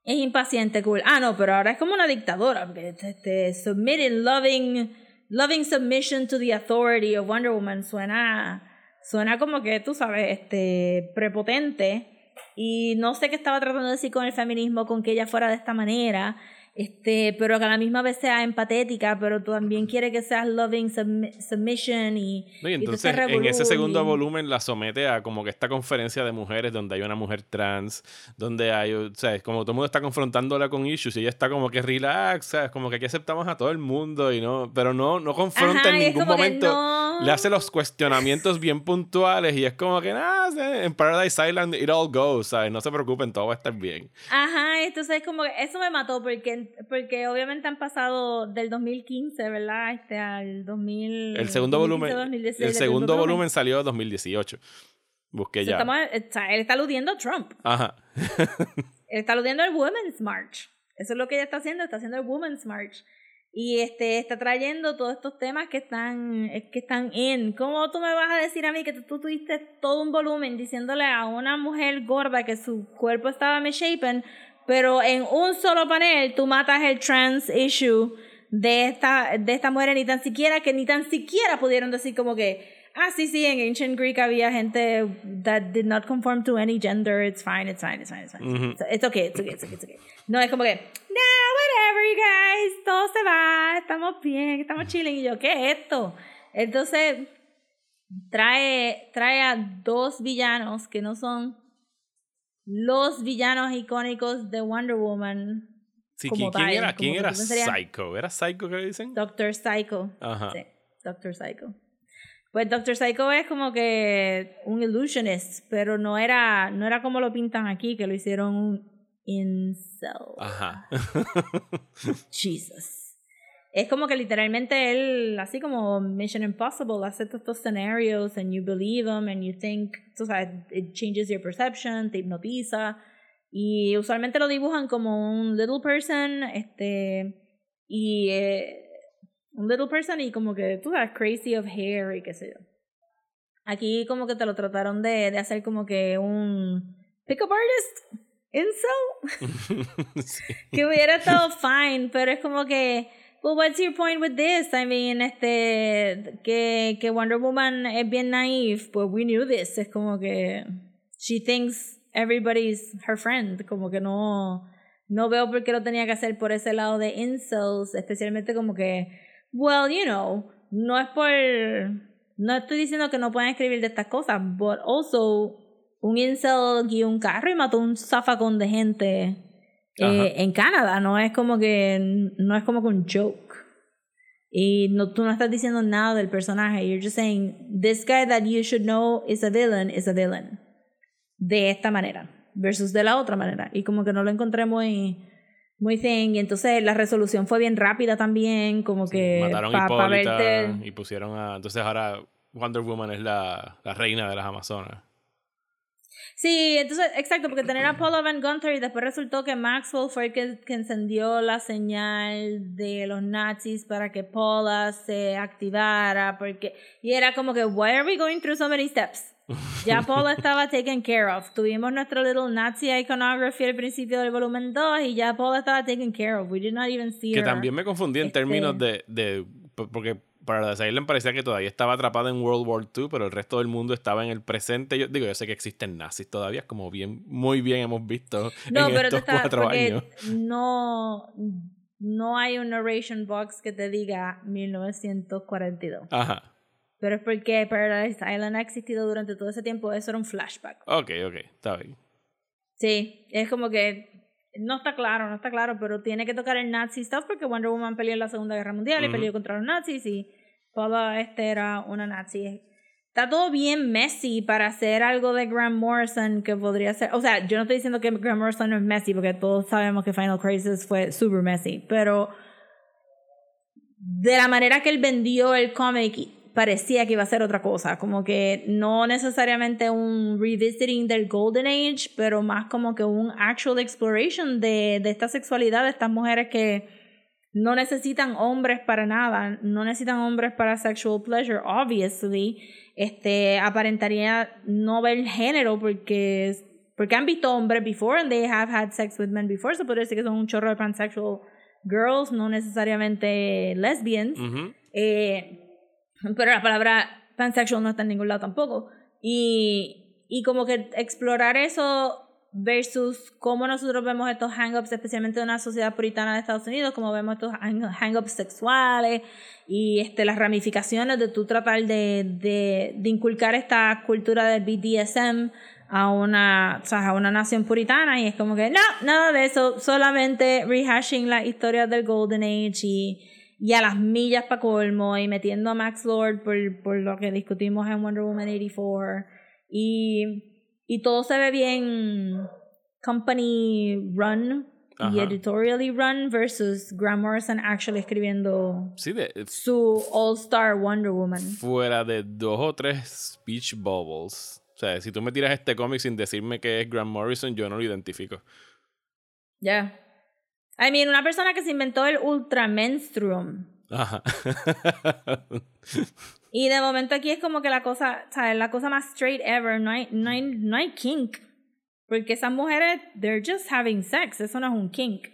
es impaciente, cool. Ah, no, pero ahora es como una dictadora, este, submitting, loving, loving submission to the authority of Wonder Woman suena, suena como que, tú sabes, este, prepotente. Y no sé qué estaba tratando de decir con el feminismo, con que ella fuera de esta manera, este, pero que a la misma vez sea empatética, pero tú también quiere que seas loving submi- submission y, No, y entonces en ese segundo y- volumen la somete a como que esta conferencia de mujeres donde hay una mujer trans, donde hay, o sea, es como todo el mundo está confrontándola con issues y ella está como que relax, ¿sabes? Como que aquí aceptamos a todo el mundo y no, pero no, no confronta Ajá, en ningún momento. no. Le hace los cuestionamientos bien puntuales y es como que nada, en Paradise Island it all goes, ¿sabes? No se preocupen, todo va a estar bien. Ajá, entonces como que eso me mató porque, porque obviamente han pasado del 2015, ¿verdad? Este al 2000. El segundo volumen, 2016, el segundo volumen salió en 2018. Busqué O sea, ya. estamos- sea, él está aludiendo a Trump. Ajá. Él está aludiendo al Women's March. Eso es lo que ella está haciendo, está haciendo el Women's March. Y este está trayendo todos estos temas que están eh, que están en. ¿Cómo tú me vas a decir a mí que tú, tuviste todo un volumen diciéndole a una mujer gorda que su cuerpo estaba misshapen, pero en un solo panel tú matas el trans issue de esta de esta mujer ni tan siquiera que ni tan siquiera pudieron decir como que Ah, sí, sí, en Ancient Greek había gente that did not conform to any gender. It's fine, it's fine, it's fine, it's fine. It's, it's okay, it's okay, it's okay, it's okay. No, es como que, no, whatever, you guys, todo se va, estamos bien, estamos chilling. Y yo, ¿qué es esto? Entonces, trae, trae a dos villanos que no son los villanos icónicos de Wonder Woman. Sí, como ¿quién, tal, era, como quién era Psycho? ¿Era Psycho que le dicen? Doctor Psycho. Ajá. Sí, Doctor Psycho. Pues Doctor Psycho es como que un illusionist, pero no era, no era como lo pintan aquí, que lo hicieron un incel. Ajá. Jesus. Es como que literalmente él, así como Mission Impossible, hace todos estos scenarios and you believe them and you think, tú sabes, it changes your perception, te hipnotiza. Y usualmente lo dibujan como un little person, este, y eh, un little person y como que, tú sabes, crazy of hair y qué sé yo. Aquí como que te lo trataron de, de hacer como que un pickup artist, incel Sí. que hubiera estado fine, pero es como que, well, what's your point with this? I mean, este, que, que Wonder Woman es bien naive, pues we knew this. Es como que she thinks everybody's her friend, como que no, no veo por qué lo tenía que hacer por ese lado de incels, especialmente como que, well, you know, no es por, no estoy diciendo que no puedan escribir de estas cosas, but also un incel guió un carro y mató un zafacón de gente eh, en Canadá, no es como que no es como que un joke. Y no, tú no estás diciendo nada del personaje. You're just saying, this guy that you should know is a villain, is a villain. De esta manera. Versus de la otra manera. Y como que no lo encontré muy, muy thing. Y entonces la resolución fue bien rápida también. Como que. Mataron a pa- pa Hipólita verte- y pusieron a... Entonces ahora Wonder Woman es la, la reina de las Amazonas. Sí, entonces, exacto, porque tener a Paula Van Gunther y después resultó que Maxwell fue el que, que encendió la señal de los nazis para que Paula se activara, porque, y era como que, why are we going through so many steps? Ya Paula estaba taken care of. Tuvimos nuestro little Nazi iconography al principio del volumen 2 y ya Paula estaba taken care of. We did not even see Que her. también me confundí en Este- términos de, de... Porque para la Silent parecía que todavía estaba atrapada en World War II, pero el resto del mundo estaba en el presente. Yo digo, yo sé que existen nazis todavía, como bien, muy bien hemos visto No, en pero estos cuatro años. no, no hay un narration box que te diga 1942. Ajá. Pero es porque Paradise Island ha existido durante todo ese tiempo, eso era un flashback. Ok, ok, está bien. Sí, es como que no está claro, no está claro, pero tiene que tocar el Nazi stuff porque Wonder Woman peleó en la Segunda Guerra Mundial y peleó contra los nazis y Paula este era una nazi. Está todo bien messy para hacer algo de Grant Morrison que podría ser, o sea, yo no estoy diciendo que Grant Morrison no es messy porque todos sabemos que Final Crisis fue super messy, pero de la manera que él vendió el cómic parecía que iba a ser otra cosa, como que no necesariamente un revisiting del Golden Age, pero más como que un actual exploration de, de esta sexualidad de estas mujeres que no necesitan hombres para nada, no necesitan hombres para sexual pleasure, obviously, este aparentaría no ver género porque porque han visto hombres before and they have had sex with men before, se puede decir que son un chorro de pansexual girls, no necesariamente lesbians. Ujú. Eh, pero la palabra pansexual no está en ningún lado tampoco. Y, y como que explorar eso versus cómo nosotros vemos estos hang-ups, especialmente en una sociedad puritana de Estados Unidos, como vemos estos hang- hang-ups sexuales y este, las ramificaciones de tú tratar de, de, de inculcar esta cultura del BDSM a una, o sea, a una nación puritana y es como que no, nada de eso, solamente rehashing las historias del Golden Age y, y a las millas para colmo y metiendo a Max Lord por, por lo que discutimos en Wonder Woman 84 y, y todo se ve bien company run y editorially run versus Grant Morrison actually escribiendo Sí, de, su All-Star Wonder Woman. fuera de dos o tres speech bubbles. O sea, si tú me tiras este cómic sin decirme que es Grant Morrison, yo no lo identifico. Ya. I mean, una persona que se inventó el Ultra Menstruum. Ajá. Y de momento aquí es como que la cosa, ¿sabes? La cosa más straight ever. No hay, no hay, no hay kink. Porque esas mujeres, they're just having sex. Eso no es un kink.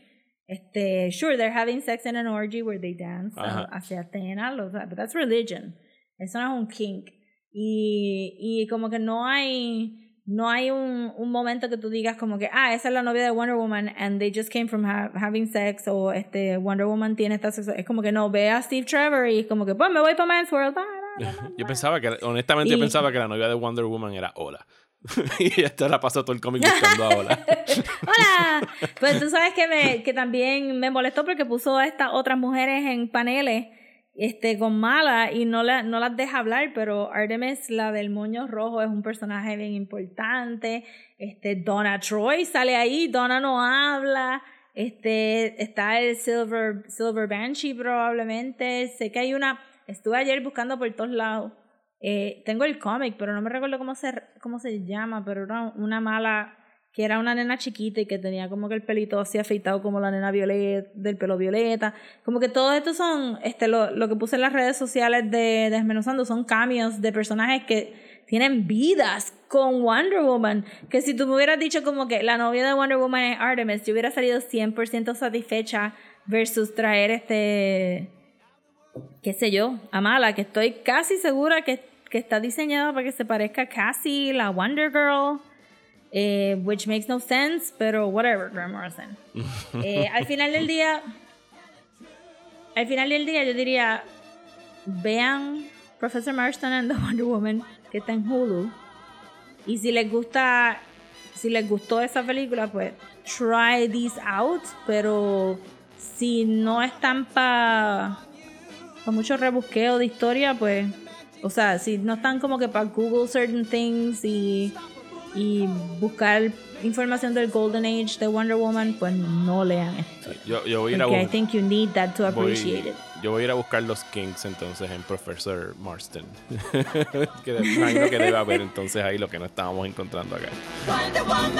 Este, sure, they're having sex in an orgy where they dance Ajá. hacia Athena, lo- but that's religion. Eso no es un kink. Y, y como que no hay, no hay un, un momento que tú digas como que, ah, esa es la novia de Wonder Woman and they just came from ha- having sex o este Wonder Woman tiene esta sexo. Es como que no, ve a Steve Trevor y es como que, pues me voy para Man's World, bye. Yo pensaba que, honestamente, yo pensaba que la novia de Wonder Woman era Ola. y esta la pasó todo el cómic buscando a Ola. ¡Hola! Pues tú sabes que, me, que también me molestó porque puso a estas otras mujeres en paneles este, con mala y no, la, no las deja hablar, pero Artemis, la del moño rojo, es un personaje bien importante. Este, Donna Troy sale ahí, Donna no habla. Este, está el Silver, Silver Banshee probablemente. Sé que hay una... Estuve ayer buscando por todos lados. Eh, tengo el cómic, pero no me recuerdo cómo se, cómo se llama, pero era una mala que era una nena chiquita y que tenía como que el pelito así afeitado como la nena violeta, del pelo violeta. Como que todos estos son, este, lo, lo que puse en las redes sociales de Desmenuzando son cambios de personajes que tienen vidas con Wonder Woman. Que si tú me hubieras dicho como que la novia de Wonder Woman es Artemis, yo hubiera salido 100% satisfecha versus traer este qué sé yo, Amala, que estoy casi segura que, que está diseñada para que se parezca a Cassie, la Wonder Girl, eh, which makes no sense, pero whatever, Grant Morrison. Eh, al final del día, al final del día yo diría, vean Professor Marston and the Wonder Woman, que está en Hulu, y si les gusta, si les gustó esa película, pues try these out, pero si no están para con mucho rebusqueo de historia, pues, o sea, si no están como que para Google certain things y, y buscar información del Golden Age de Wonder Woman, pues no lean esto. Yo, yo voy a ir a I think you need that to voy- appreciate it. yo voy a ir a buscar los Kings entonces en Professor Marston. que de- imagino que debe haber entonces ahí lo que no estábamos encontrando acá. Wonder Woman.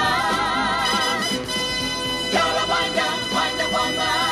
You're a wonder, Wonder Woman.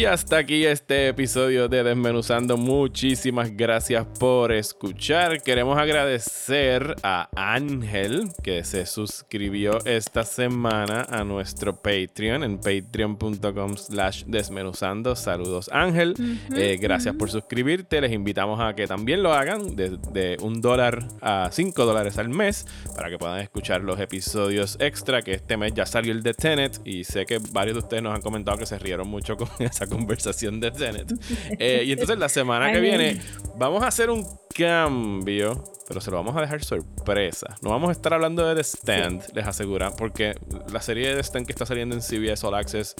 Y hasta aquí este episodio de Desmenuzando. Muchísimas gracias por escuchar. Queremos agradecer a Ángel que se suscribió esta semana a nuestro Patreon en patreon.com slash desmenuzando. Saludos Ángel. Eh, gracias por suscribirte. Les invitamos a que también lo hagan de, de un dólar a cinco dólares al mes para que puedan escuchar los episodios extra que este mes ya salió el de Tenet y sé que varios de ustedes nos han comentado que se rieron mucho con esa conversación de Tenet. Eh, y entonces la semana que viene vamos a hacer un cambio, pero se lo vamos a dejar sorpresa. No vamos a estar hablando de The Stand, les asegura, porque la serie de The Stand que está saliendo en CBS All Access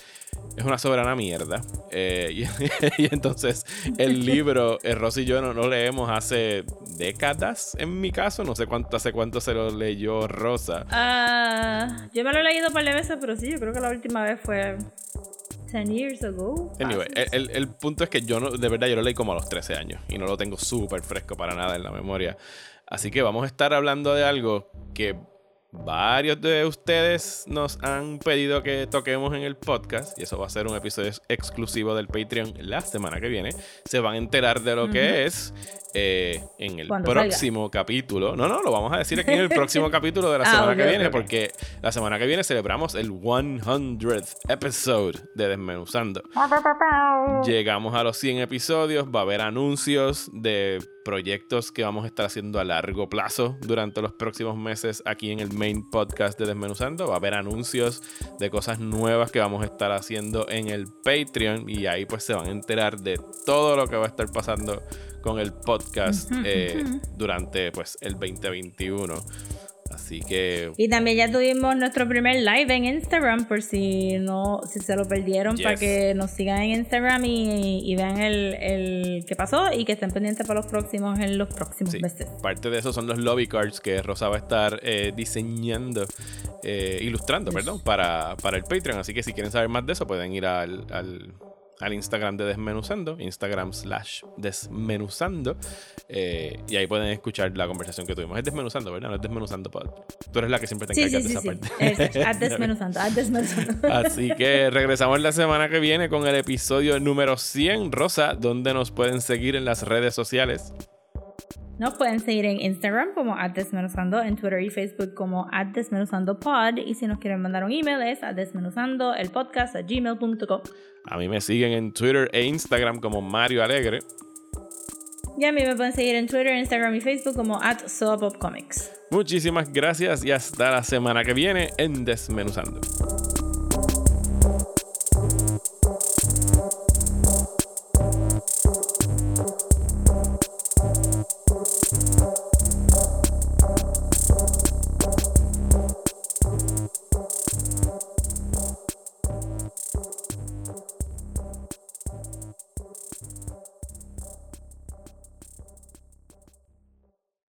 es una soberana mierda. Eh, y, y entonces el libro, eh, Rosy y yo no lo leemos hace décadas, en mi caso, no sé cuánto, hace cuánto se lo leyó Rosa. Ah, yo me lo he leído un par de veces, pero sí, yo creo que la última vez fue 10 years ago. Anyway, el- el punto es que yo no, de verdad yo lo leí como a los 13 años y no lo tengo súper fresco para nada en la memoria. Así que vamos a estar hablando de algo que varios de ustedes nos han pedido que toquemos en el podcast y eso va a ser un episodio ex- exclusivo del Patreon la semana que viene. Se van a enterar de lo que es eh, en el próximo capítulo. No, no, lo vamos a decir aquí en el próximo capítulo de la Ah, semana ok, que ok, viene ok. porque la semana que viene celebramos el 100th episode de Desmenuzando. Llegamos a los 100 episodios, va a haber anuncios de proyectos que vamos a estar haciendo a largo plazo durante los próximos meses aquí en el main podcast de Desmenuzando. Va a haber anuncios de cosas nuevas que vamos a estar haciendo en el Patreon y ahí pues se van a enterar de todo lo que va a estar pasando con el podcast eh, durante pues el 2021. Así que Y también ya tuvimos nuestro primer live en Instagram, por si no, si se lo perdieron, Yes. para que nos sigan en Instagram y, y vean el, el que pasó y que estén pendientes para los próximos en los próximos Sí, meses. parte de eso son los lobby cards que Rosa va a estar eh, diseñando, eh, ilustrando, perdón, para, para el Patreon. Así que si quieren saber más de eso, pueden ir al, al, al Instagram de Desmenuzando, Instagram slash Desmenuzando. eh, y ahí pueden escuchar la conversación que tuvimos. Es Desmenuzando, ¿verdad? No es Desmenuzando Pod. Tú eres la que siempre te encargas sí, de sí, esa sí. parte. Es- desmenuzando, a desmenuzando. Así que regresamos la semana que viene con el episodio número 100. Rosa, donde nos pueden seguir en las redes sociales. Nos pueden seguir en Instagram como desmenuzando, en Twitter y Facebook como desmenuzandopod y si nos quieren mandar un email es a desmenuzando el podcast a gmail.com. A mí me siguen en Twitter e Instagram como Mario Alegre. Y a mí me pueden seguir en Twitter, Instagram y Facebook como at. Muchísimas gracias y hasta la semana que viene en Desmenuzando.